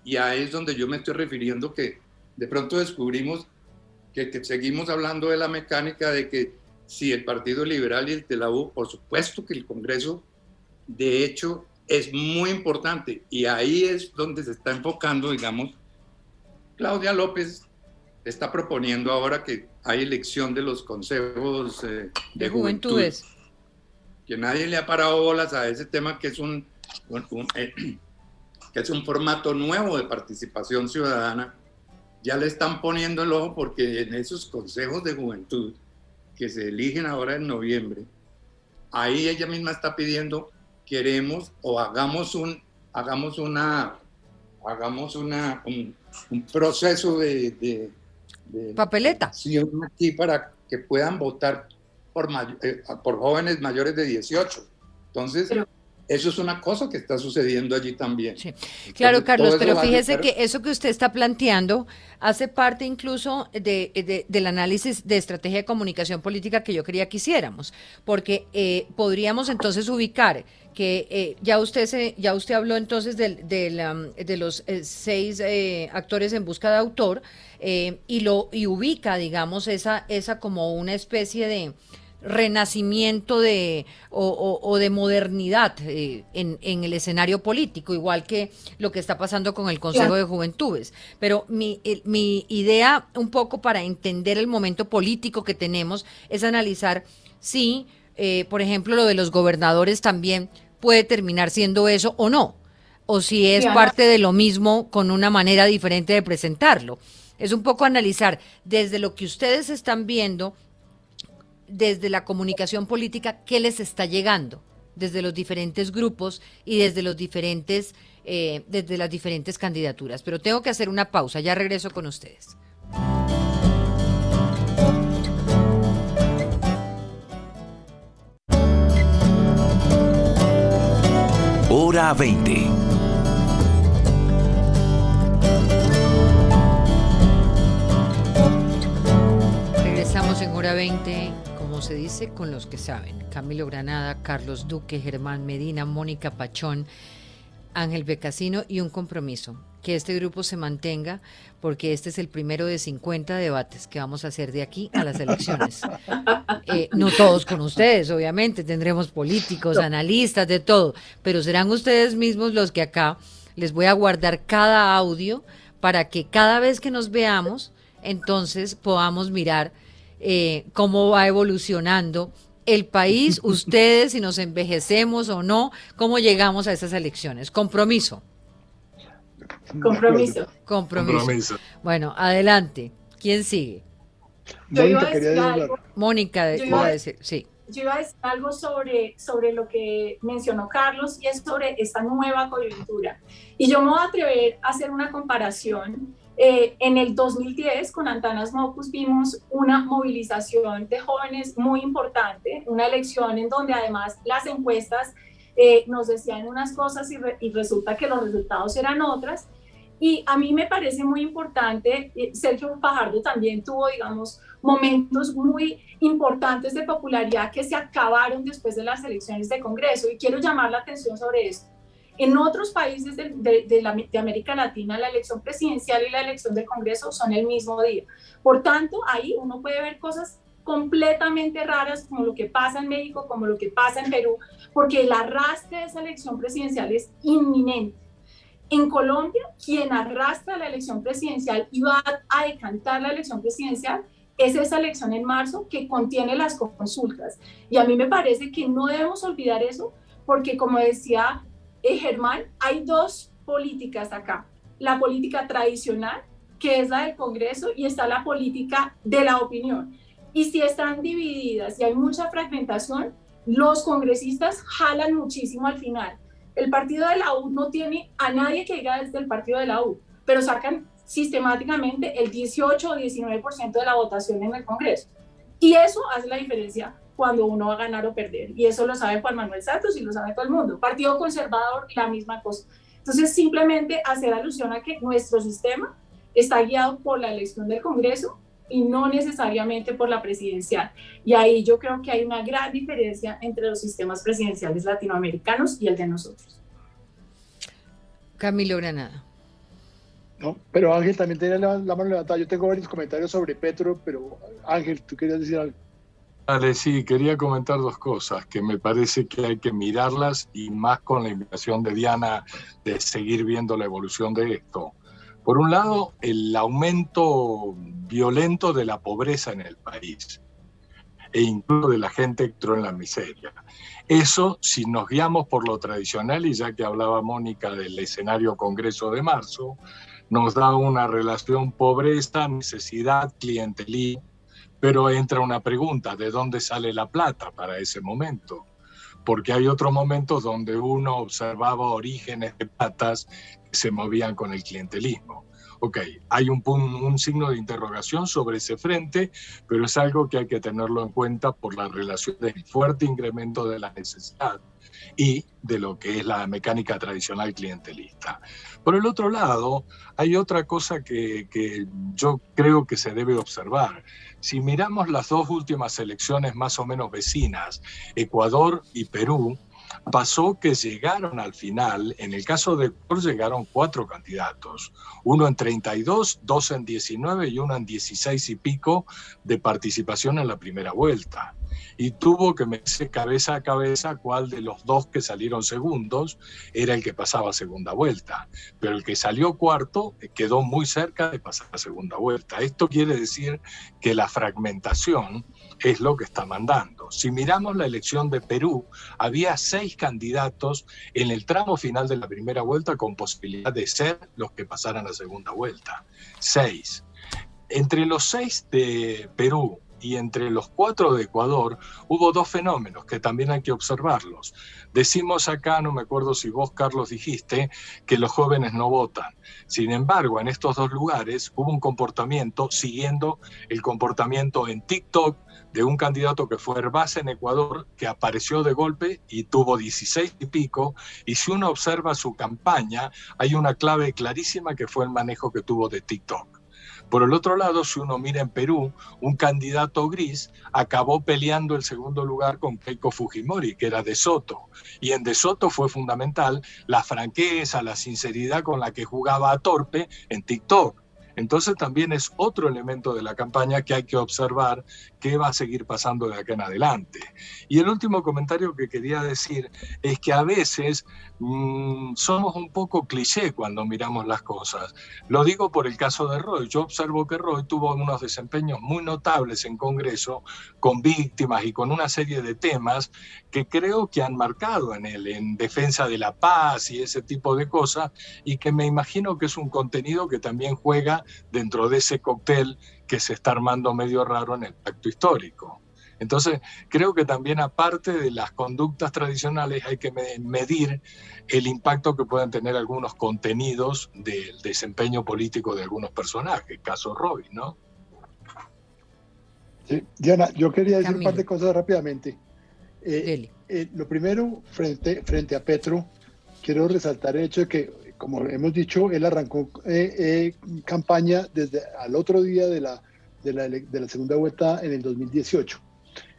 F: Y ahí es donde yo me estoy refiriendo que de pronto descubrimos que, que seguimos hablando de la mecánica de que si el Partido Liberal y el de la U, por supuesto que el Congreso, de hecho, es muy importante y ahí es donde se está enfocando, digamos, Claudia López está proponiendo ahora que hay elección de los consejos eh, de, juventudes. Que nadie le ha parado bolas a ese tema que es un, eh, que es un formato nuevo de participación ciudadana. Ya le están poniendo el ojo porque en esos consejos de juventud que se eligen ahora en noviembre, ahí ella misma está pidiendo queremos o hagamos un, hagamos una, hagamos una, un, proceso de,
A: papeleta.
F: Aquí para que puedan votar por, eh, por jóvenes mayores de 18. Entonces, eso es una cosa que está sucediendo allí también.
A: claro, Carlos, pero fíjese que eso que usted está planteando hace parte incluso de, del análisis de estrategia de comunicación política que yo quería que hiciéramos, porque eh, podríamos entonces ubicar que eh, ya usted se, ya usted habló entonces de, de los eh, seis actores en busca de autor y lo y ubica, digamos, esa esa como una especie de renacimiento de, o, de modernidad eh, en, el escenario político, igual que lo que está pasando con el Consejo de Juventudes. Pero mi, mi idea un poco para entender el momento político que tenemos es analizar si, eh, por ejemplo, lo de los gobernadores también puede terminar siendo eso o no, o si es parte de lo mismo con una manera diferente de presentarlo. Es un poco analizar desde lo que ustedes están viendo, desde la comunicación política qué les está llegando desde los diferentes grupos y desde los diferentes eh, desde las diferentes candidaturas. Pero tengo que hacer una pausa. Ya regreso con ustedes.
B: Hora 20.
A: Regresamos en hora 20 se dice, con los que saben. Camilo Granada, Carlos Duque, Germán Medina, Mónica Pachón, Ángel Becasino y un compromiso, que este grupo se mantenga porque este es el primero de 50 debates que vamos a hacer de aquí a las elecciones. Eh, no todos con ustedes, obviamente, tendremos políticos, analistas, de todo, pero serán ustedes mismos los que acá les voy a guardar cada audio para que cada vez que nos veamos, entonces podamos mirar eh, cómo va evolucionando el país, ustedes, si nos envejecemos o no, cómo llegamos a esas elecciones. Compromiso.
D: Compromiso.
A: Compromiso. Bueno, adelante. ¿Quién sigue? Mónica, iba a decir, sí.
D: Yo iba a decir algo sobre, sobre lo que mencionó Carlos y es sobre esta nueva coyuntura. Y yo me voy a atrever a hacer una comparación eh, en el 2010 con Antanas Mocus vimos una movilización de jóvenes muy importante, una elección en donde además las encuestas eh, nos decían unas cosas y, resulta que los resultados eran otras. Y a mí me parece muy importante, Sergio Fajardo también tuvo, digamos, momentos muy importantes de popularidad que se acabaron después de las elecciones de Congreso. Y quiero llamar la atención sobre esto. En otros países de, de, América Latina, la elección presidencial y la elección del Congreso son el mismo día. Por tanto, ahí uno puede ver cosas completamente raras como lo que pasa en México, como lo que pasa en Perú, porque el arrastre de esa elección presidencial es inminente. En Colombia, quien arrastra la elección presidencial y va a decantar la elección presidencial es esa elección en marzo que contiene las consultas. Y a mí me parece que no debemos olvidar eso, porque como decía eh, Germán, hay dos políticas acá. La política tradicional, que es la del Congreso, y está la política de la opinión. Y si están divididas y hay mucha fragmentación, los congresistas jalan muchísimo al final. El partido de la U no tiene a nadie que diga desde el partido de la U, pero sacan sistemáticamente el 18 o 19% de la votación en el Congreso. Y eso hace la diferencia cuando uno va a ganar o perder. Y eso lo sabe Juan Manuel Santos y lo sabe todo el mundo. Partido Conservador, la misma cosa. Entonces, simplemente hacer alusión a que nuestro sistema está guiado por la elección del Congreso y no necesariamente por la presidencial. Y ahí yo creo que hay una gran diferencia entre los sistemas presidenciales latinoamericanos y el de nosotros.
A: Camilo Granada.
C: No, pero Ángel también tiene la, mano levantada. Yo tengo varios comentarios sobre Petro, pero Ángel, tú querías decir algo.
G: Sí, quería comentar dos cosas que me parece que hay que mirarlas y más con la invitación de Diana de seguir viendo la evolución de esto. Por un lado, el aumento violento de la pobreza en el país e incluso de la gente que entró en la miseria. Eso, si nos guiamos por lo tradicional, y ya que hablaba Mónica del escenario Congreso de marzo, nos da una relación pobreza, necesidad, clientelismo, pero entra una pregunta, ¿de dónde sale la plata para ese momento? Porque hay otros momentos donde uno observaba orígenes de platas que se movían con el clientelismo. Ok, hay un, un, signo de interrogación sobre ese frente, pero es algo que hay que tenerlo en cuenta por la relación del fuerte incremento de la necesidad y de lo que es la mecánica tradicional clientelista. Por el otro lado, hay otra cosa que, que, yo creo que se debe observar. Si miramos las dos últimas elecciones más o menos vecinas, Ecuador y Perú, pasó que llegaron al final, en el caso de Ecuador llegaron cuatro candidatos, uno en 32, dos en 19 y uno en 16 y pico de participación en la primera vuelta. Y tuvo que meterse cabeza a cabeza cuál de los dos que salieron segundos era el que pasaba segunda vuelta. Pero el que salió cuarto quedó muy cerca de pasar a segunda vuelta. Esto quiere decir que la fragmentación es lo que está mandando. Si miramos la elección de Perú, había seis candidatos en el tramo final de la primera vuelta con posibilidad de ser los que pasaran a segunda vuelta. Seis. Entre los seis de Perú y entre los cuatro de Ecuador hubo dos fenómenos que también hay que observarlos. Decimos acá, no me acuerdo si vos, Carlos, dijiste que los jóvenes no votan. Sin embargo, en estos dos lugares hubo un comportamiento siguiendo el comportamiento en TikTok de un candidato que fue Herbaz en Ecuador, que apareció de golpe y tuvo 16 y pico. Y si uno observa su campaña, hay una clave clarísima que fue el manejo que tuvo de TikTok. Por el otro lado, si uno mira en Perú, un candidato gris acabó peleando el segundo lugar con Keiko Fujimori, que era de Soto. Y en de Soto fue fundamental la franqueza, la sinceridad con la que jugaba a torpe en TikTok. Entonces también es otro elemento de la campaña que hay que observar qué va a seguir pasando de acá en adelante. Y el último comentario que quería decir es que a veces mm, somos un poco cliché cuando miramos las cosas. Lo digo por el caso de Roy. Yo observo que Roy tuvo unos desempeños muy notables en Congreso con víctimas y con una serie de temas que creo que han marcado en él, en defensa de la paz y ese tipo de cosas, y que me imagino que es un contenido que también juega dentro de ese cóctel que se está armando medio raro en el pacto histórico. Entonces, creo que también aparte de las conductas tradicionales hay que medir el impacto que puedan tener algunos contenidos del desempeño político de algunos personajes, caso Robin, ¿no?
C: Sí, Diana, yo quería decir un par de cosas rápidamente. Eh, eh, lo primero, frente, frente a Petro, quiero resaltar el hecho de que como hemos dicho, él arrancó eh, eh, campaña desde al otro día de la, de la, de la segunda vuelta en el 2018.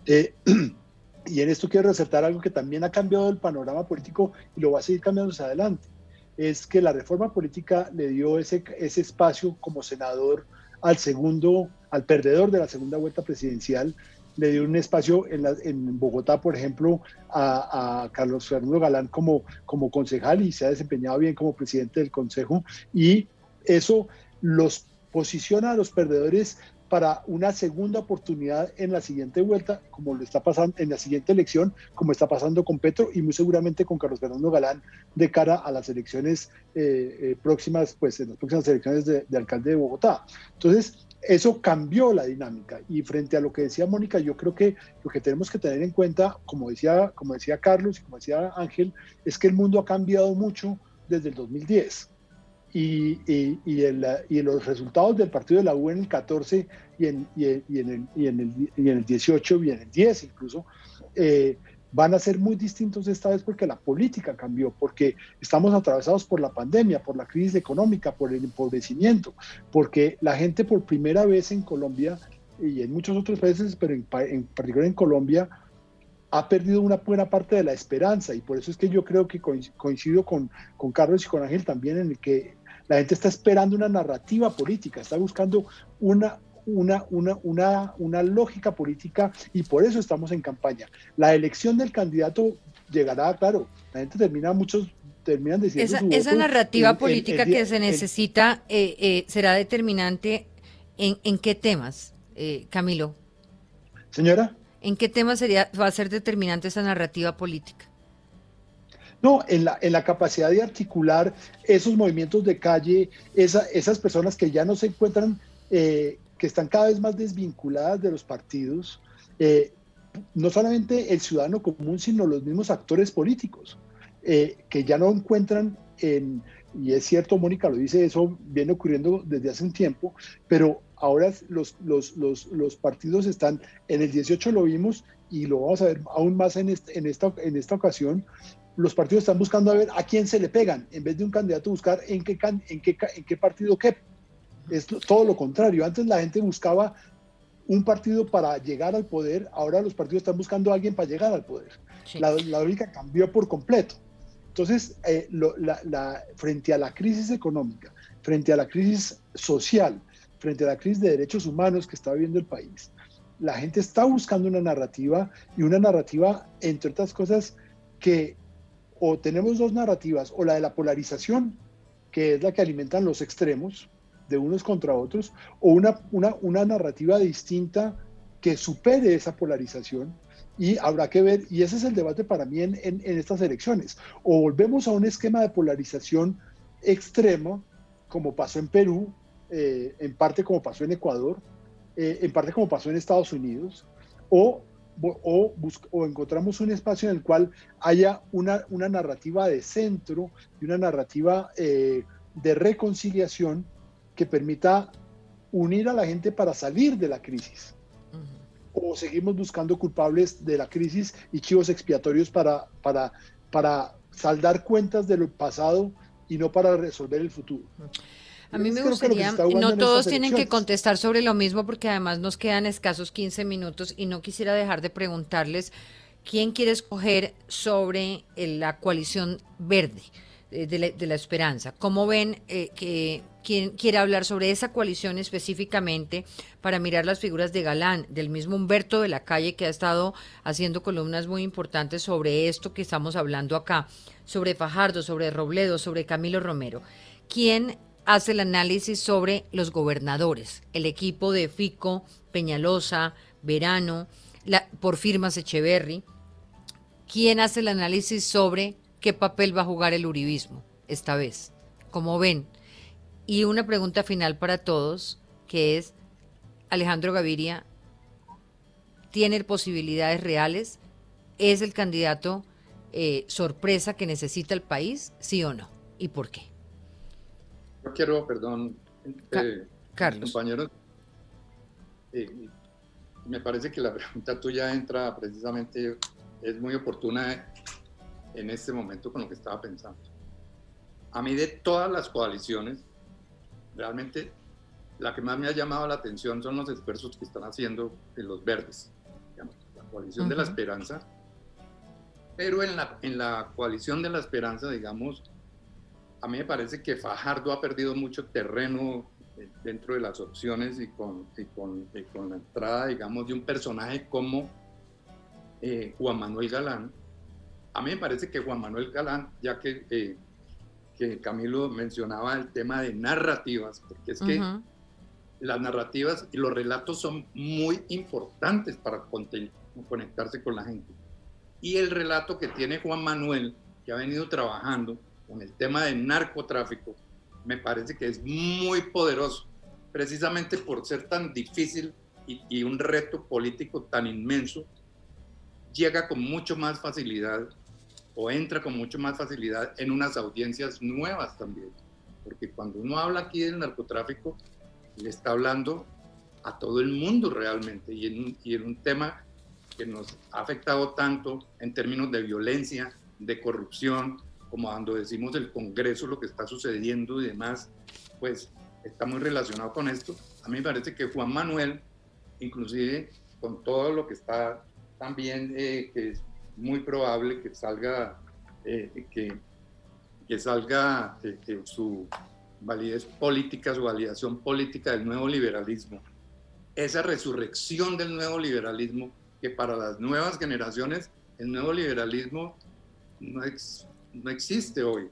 C: Eh, y en esto quiero resaltar algo que también ha cambiado el panorama político y lo va a seguir cambiando hacia adelante. Es que la reforma política le dio ese, ese espacio como senador al segundo, al perdedor de la segunda vuelta presidencial, le dio un espacio en, en Bogotá, por ejemplo, a, Carlos Fernando Galán como, como concejal y se ha desempeñado bien como presidente del consejo y eso los posiciona a los perdedores para una segunda oportunidad en la siguiente vuelta, como lo está pasando en la siguiente elección, como está pasando con Petro y muy seguramente con Carlos Fernando Galán de cara a las elecciones eh, eh, próximas, pues en las próximas elecciones de, alcalde de Bogotá. Entonces, eso cambió la dinámica. Y frente a lo que decía Mónica, yo creo que lo que tenemos que tener en cuenta, como decía, como decía Carlos y como decía Ángel, es que el mundo ha cambiado mucho desde el 2010 y, y, y, el, y, los resultados del partido de la U en el 14 y en, en, en, el, en el 18 y en el 10 incluso, eh, van a ser muy distintos esta vez porque la política cambió, porque estamos atravesados por la pandemia, por la crisis económica, por el empobrecimiento, porque la gente por primera vez en Colombia y en muchos otros países, pero en, particular en Colombia, ha perdido una buena parte de la esperanza. Y por eso es que yo creo que coincido con, con Carlos y con Ángel también en el que la gente está esperando una narrativa política, está buscando una, una, una, una, una lógica política y por eso estamos en campaña. La elección del candidato llegará, claro, la gente termina muchos terminan diciendo
A: esa, esa narrativa política que se necesita eh, eh, será determinante en, en qué temas, eh, Camilo.
C: Señora.
A: ¿En qué temas sería, va a ser determinante esa narrativa política?
C: No, en la, en la capacidad de articular esos movimientos de calle, esas personas que ya no se encuentran, eh, que están cada vez más desvinculadas de los partidos, eh, no solamente el ciudadano común, sino los mismos actores políticos, eh, que ya no encuentran en, y es cierto, Mónica lo dice, eso viene ocurriendo desde hace un tiempo, pero ahora los, los, los, los partidos están, en el 18 lo vimos y lo vamos a ver aún más en, este, en, esta, en esta ocasión, los partidos están buscando a ver a quién se le pegan, en vez de un candidato buscar en qué, en qué, en qué partido qué. Es todo lo contrario. Antes la gente buscaba un partido para llegar al poder, ahora los partidos están buscando a alguien para llegar al poder. La, la lógica cambió por completo. Entonces, eh, la, frente a la crisis económica, frente a la crisis social, frente a la crisis de derechos humanos que está viviendo el país, la gente está buscando una narrativa y una narrativa, entre otras cosas, que o tenemos dos narrativas, o la de la polarización, que es la que alimentan los extremos de unos contra otros, o una, una, narrativa distinta que supere esa polarización. Y habrá que ver, y ese es el debate para mí en, estas elecciones, o volvemos a un esquema de polarización extremo, como pasó en Perú, eh, en parte como pasó en Ecuador, eh, en parte como pasó en Estados Unidos, o o, o, encontramos un espacio en el cual haya una, una narrativa de centro y una narrativa eh, de reconciliación que permita unir a la gente para salir de la crisis. O seguimos buscando culpables de la crisis y chivos expiatorios para, para, para saldar cuentas de lo pasado y no para resolver el futuro.
A: A mí me gustaría, no todos tienen que contestar sobre lo mismo porque además nos quedan escasos 15 minutos y no quisiera dejar de preguntarles quién quiere escoger sobre la coalición verde eh, de la, esperanza. ¿Cómo ven eh, que quién quiere hablar sobre esa coalición específicamente para mirar las figuras de Galán, del mismo Humberto de la Calle que ha estado haciendo columnas muy importantes sobre esto que estamos hablando acá, sobre Fajardo, sobre Robledo, sobre Camilo Romero? ¿Quién hace el análisis sobre los gobernadores, el equipo de Fico, Peñalosa, Verano, por firmas Echeverry. ¿Quién hace el análisis sobre qué papel va a jugar el uribismo esta vez? Como ven. Y una pregunta final para todos, que es, Alejandro Gaviria, ¿tiene posibilidades reales? ¿Es el candidato eh, sorpresa que necesita el país? ¿Sí o no? ¿Y por qué?
F: Yo quiero, perdón, eh,
A: Carlos.
F: compañeros, eh, me parece que la pregunta tuya entra precisamente, es muy oportuna en este momento con lo que estaba pensando. A mí de todas las coaliciones, realmente la que más me ha llamado la atención son los esfuerzos que están haciendo en los verdes, la coalición de la esperanza, pero en la, en la coalición de la esperanza, digamos, a mí me parece que Fajardo ha perdido mucho terreno eh, dentro de las opciones y con, con, con la entrada, digamos, de un personaje como eh, Juan Manuel Galán. A mí me parece que Juan Manuel Galán, ya que, eh, que Camilo mencionaba el tema de narrativas, porque es que las narrativas y los relatos son muy importantes para conectarse con la gente. Y el relato que tiene Juan Manuel, que ha venido trabajando con el tema del narcotráfico, me parece que es muy poderoso, precisamente por ser tan difícil y, y un reto político tan inmenso, llega con mucho más facilidad o entra con mucho más facilidad en unas audiencias nuevas también. Porque cuando uno habla aquí del narcotráfico, le está hablando a todo el mundo realmente y en, un, tema que nos ha afectado tanto en términos de violencia, de corrupción, como cuando decimos el Congreso, lo que está sucediendo y demás, pues está muy relacionado con esto. A mí me parece que Juan Manuel, inclusive con todo lo que está también, eh, muy probable que salga, eh, que, que salga eh, que su validez política, su validación política del nuevo liberalismo, esa resurrección del nuevo liberalismo, que para las nuevas generaciones el nuevo liberalismo no, no existe hoy.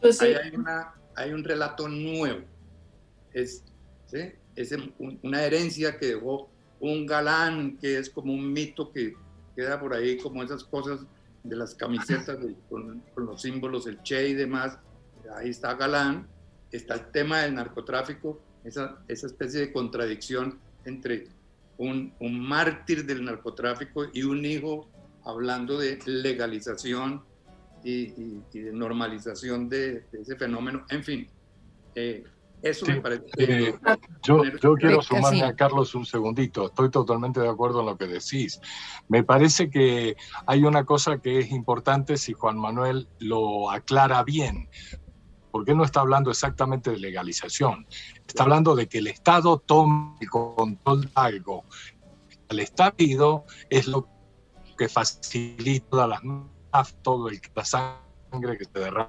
F: Pues hay, una, hay, un relato nuevo, es, es una herencia que dejó un galán, que es como un mito que queda por ahí, como esas cosas de las camisetas con, con, los símbolos, el Che y demás, ahí está galán, está el tema del narcotráfico, esa, esa especie de contradicción entre un, un, mártir del narcotráfico y un hijo hablando de legalización y, y, de normalización de, ese fenómeno. En fin, eh, eso me parece.
G: Eh, yo, yo quiero sumarme a Carlos un segundito. Estoy totalmente de acuerdo en lo que decís. Me parece que hay una cosa que es importante si Juan Manuel lo aclara bien porque no está hablando exactamente de legalización, está hablando de que el Estado tome el control de algo. El Estado es lo que facilita las todo el la sangre que se derrama.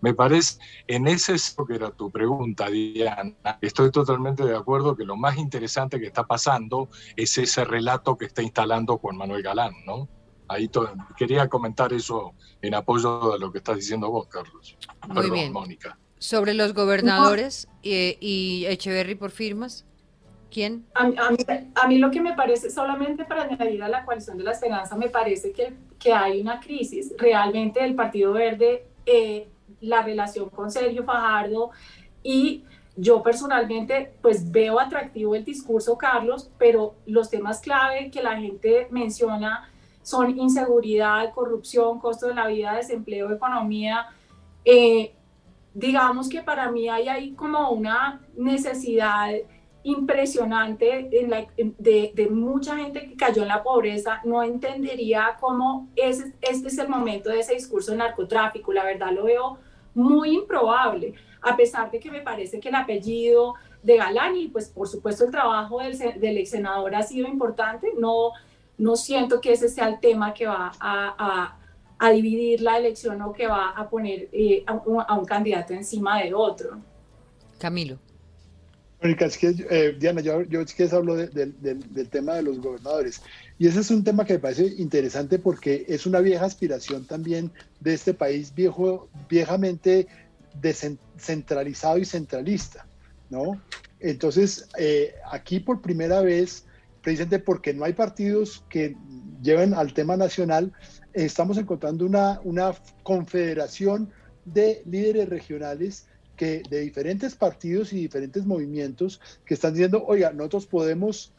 G: Me parece, en ese es que era tu pregunta, Diana, estoy totalmente de acuerdo que lo más interesante que está pasando es ese relato que está instalando Juan Manuel Galán, ¿no? Ahí quería comentar eso en apoyo de lo que estás diciendo vos, Carlos.
A: Muy bien. Mónica. Sobre los gobernadores y, y Echeverry por firmas. ¿Quién?
D: A, a, mí, lo que me parece, solamente para añadir a la coalición de la esperanza, me parece que, que hay una crisis. Realmente el Partido Verde, eh, la relación con Sergio Fajardo y yo personalmente pues veo atractivo el discurso, Carlos, pero los temas clave que la gente menciona son inseguridad, corrupción, costo de la vida, desempleo, economía. Eh, digamos que para mí hay ahí como una necesidad impresionante de, mucha gente que cayó en la pobreza, no entendería cómo es, este es el momento de ese discurso de narcotráfico. La verdad lo veo muy improbable, a pesar de que me parece que el apellido de Galán y pues por supuesto el trabajo del, del ex senador ha sido importante, no no siento que ese sea el tema que va a, dividir la elección o que va a poner eh, a, un, candidato encima de otro.
A: Camilo.
C: Eh, Diana, yo, yo que hablo del tema de los gobernadores. Y ese es un tema que me parece interesante porque es una vieja aspiración también de este país viejo, viejamente descentralizado y centralista, ¿no? Entonces, eh, aquí por primera vez precisamente porque no hay partidos que lleven al tema nacional, estamos encontrando una confederación de líderes regionales que de diferentes partidos y diferentes movimientos que están diciendo, oiga, nosotros podemos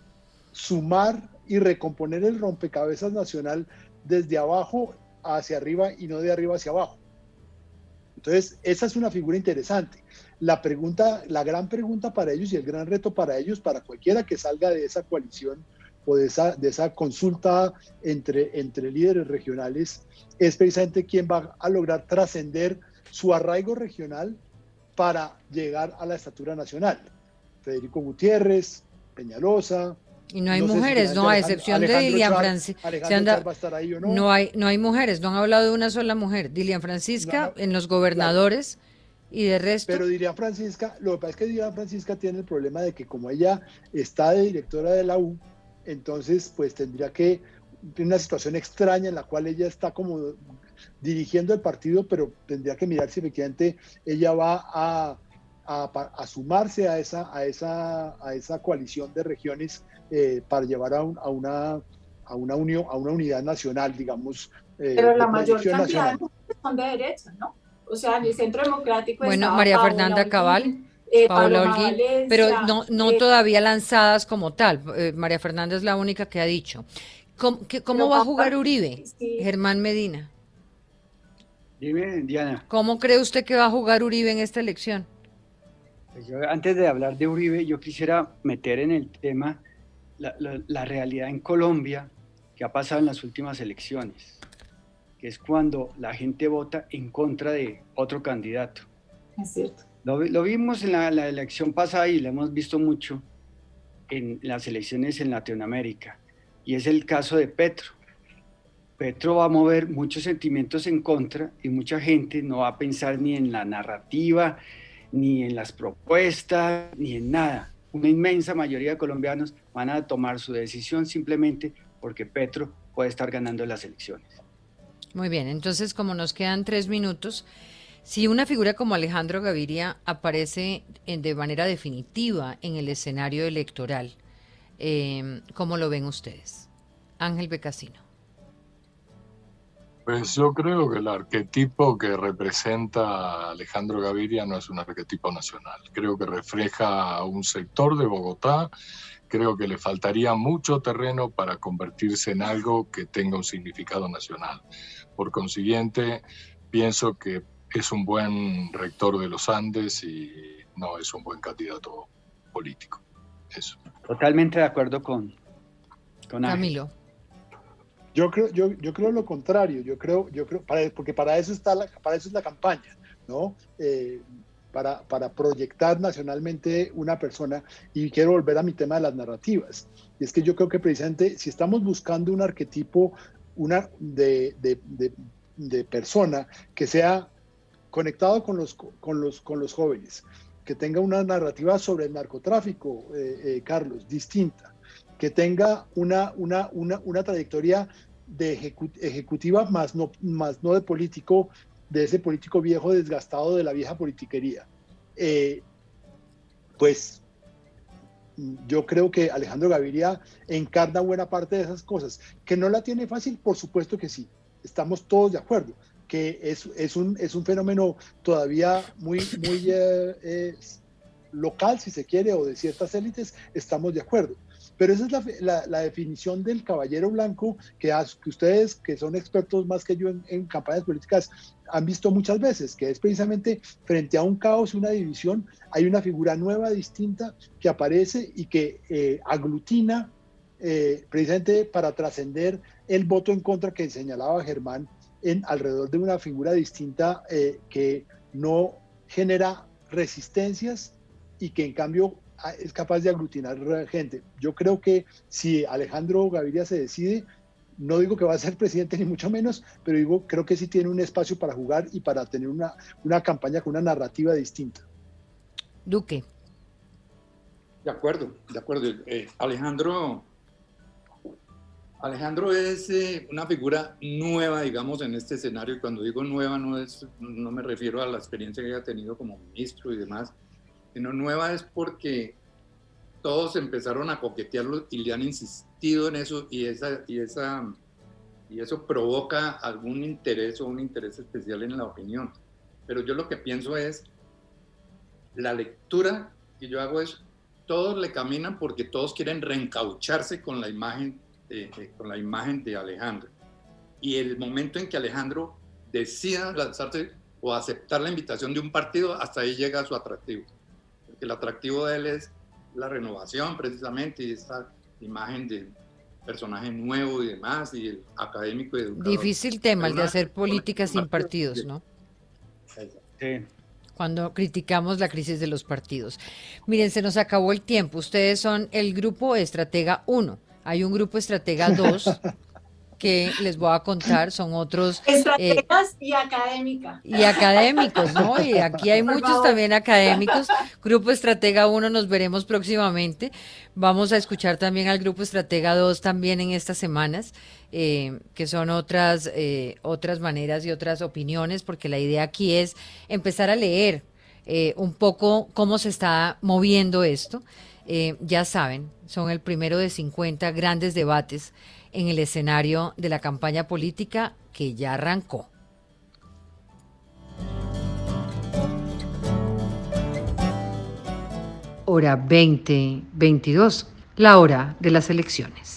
C: sumar y recomponer el rompecabezas nacional desde abajo hacia arriba y no de arriba hacia abajo. Entonces, esa es una figura interesante. La pregunta, la gran pregunta para ellos y el gran reto para ellos, para cualquiera que salga de esa coalición o de esa, de esa consulta entre, entre líderes regionales, es precisamente quién va a lograr trascender su arraigo regional para llegar a la estatura nacional. Federico Gutiérrez, Peñalosa,
A: y no hay mujeres, no, a excepción de Dilian Francisca. no? hay, no hay mujeres, no han hablado de una sola mujer. Dilian Francisca en los gobernadores y de resto.
C: Pero Dilian Francisca, lo que pasa es que Dilian Francisca tiene el problema de que como ella está de directora de la U, entonces pues tendría que, tiene una situación extraña en la cual ella está como dirigiendo el partido, pero tendría que mirar si efectivamente ella va a a, sumarse a esa, a, esa, a esa coalición de regiones eh, para llevar a, a, una, a, una unión, a una unidad nacional, digamos.
D: Eh, Pero la mayor cantidad son de derecha, ¿no? O sea, el Centro Democrático.
A: Bueno, María Fernanda Cabal. Eh, Paula pero no, no todavía lanzadas como tal. María Fernanda es la única que ha dicho. ¿Cómo, cómo va a jugar Uribe? Germán Medina.
E: Dime, Diana.
A: ¿Cómo cree usted que va a jugar Uribe en esta elección?
E: Pues antes de hablar de Uribe, yo quisiera meter en el tema la, realidad en Colombia que ha pasado en las últimas elecciones, que es cuando la gente vota en contra de otro candidato.
D: Es cierto.
E: Lo, vimos en la, elección pasada y lo hemos visto mucho en las elecciones en Latinoamérica, y es el caso de Petro. Petro va a mover muchos sentimientos en contra y mucha gente no va a pensar ni en la narrativa, ni en las propuestas, ni en nada. Una inmensa mayoría de colombianos van a tomar su decisión simplemente porque Petro puede estar ganando las elecciones.
A: Muy bien, entonces como nos quedan tres minutos, si una figura como Alejandro Gaviria aparece de manera definitiva en el escenario electoral, eh, ¿cómo lo ven ustedes? Ángel Becasino.
G: Pues yo creo que el arquetipo que representa Alejandro Gaviria no es un arquetipo nacional. Creo que refleja a un sector de Bogotá. Creo que le faltaría mucho terreno para convertirse en algo que tenga un significado nacional. Por consiguiente, pienso que es un buen rector de los Andes y no es un buen candidato político. Eso.
E: Totalmente de acuerdo con, con
A: Camilo.
C: Yo creo, yo, yo creo lo contrario, yo creo, yo creo, para, porque para eso está la, para eso es la campaña, ¿no? Eh, para, para, proyectar nacionalmente una persona y quiero volver a mi tema de las narrativas. Y es que yo creo que precisamente si estamos buscando un arquetipo una de, de, de, persona que sea conectado con los, con, los, con los jóvenes, que tenga una narrativa sobre el narcotráfico, eh, eh, Carlos, distinta, que tenga una, una, una, una trayectoria de ejecutiva más no, más no de político, de ese político viejo desgastado de la vieja politiquería. Eh, pues yo creo que Alejandro Gaviria encarna buena parte de esas cosas. Que no la tiene fácil, por supuesto que sí. Estamos todos de acuerdo. Que es, es, un, es un fenómeno todavía muy, muy eh, eh, local, si se quiere, o de ciertas élites, estamos de acuerdo. Pero esa es la, definición del caballero blanco que, que, ustedes, que son expertos más que yo en, campañas políticas, han visto muchas veces, que es precisamente frente a un caos una división, hay una figura nueva, distinta, que aparece y que eh, aglutina eh, precisamente para trascender el voto en contra que señalaba Germán en alrededor de una figura distinta eh, que no genera resistencias y que en cambio es capaz de aglutinar gente. Yo creo que si Alejandro Gaviria se decide, no digo que va a ser presidente ni mucho menos, pero digo, creo que sí tiene un espacio para jugar y para tener una, una campaña con una narrativa distinta.
A: Duque.
F: De acuerdo, de acuerdo. Eh, Alejandro, Alejandro es eh, una figura nueva, digamos, en este escenario. Y cuando digo nueva, no, es, no me refiero a la experiencia que haya tenido como ministro y demás, sino nueva es porque todos empezaron a coquetearlo y le han insistido en eso y, esa, y, eso provoca algún interés o un interés especial en la opinión. Pero yo lo que pienso es, la lectura que yo hago es, todos le caminan porque todos quieren reencaucharse con la imagen de, con la imagen de Alejandro. Y el momento en que Alejandro decida lanzarse o aceptar la invitación de un partido, hasta ahí llega su atractivo el atractivo de él es la renovación precisamente y esta imagen de personaje nuevo y demás, y el académico y educador.
A: Difícil tema el de hacer políticas sin partidos, ¿no? Sí. Cuando criticamos la crisis de los partidos. Miren, se nos acabó el tiempo. Ustedes son el grupo Estratega 1. Hay un grupo Estratega 2 que les voy a contar son otros...
D: Eh, Estrategas y académica.
A: Y académicos, ¿no? Y aquí hay muchos también académicos. Grupo Estratega 1 nos veremos próximamente. Vamos a escuchar también al Grupo Estratega 2 también en estas semanas, eh, que son otras, eh, otras maneras y otras opiniones, porque la idea aquí es empezar a leer eh, un poco cómo se está moviendo esto. Ya saben, son el primero de 50 grandes debates en el escenario de la campaña política que ya arrancó. Hora 2022, la hora de las elecciones.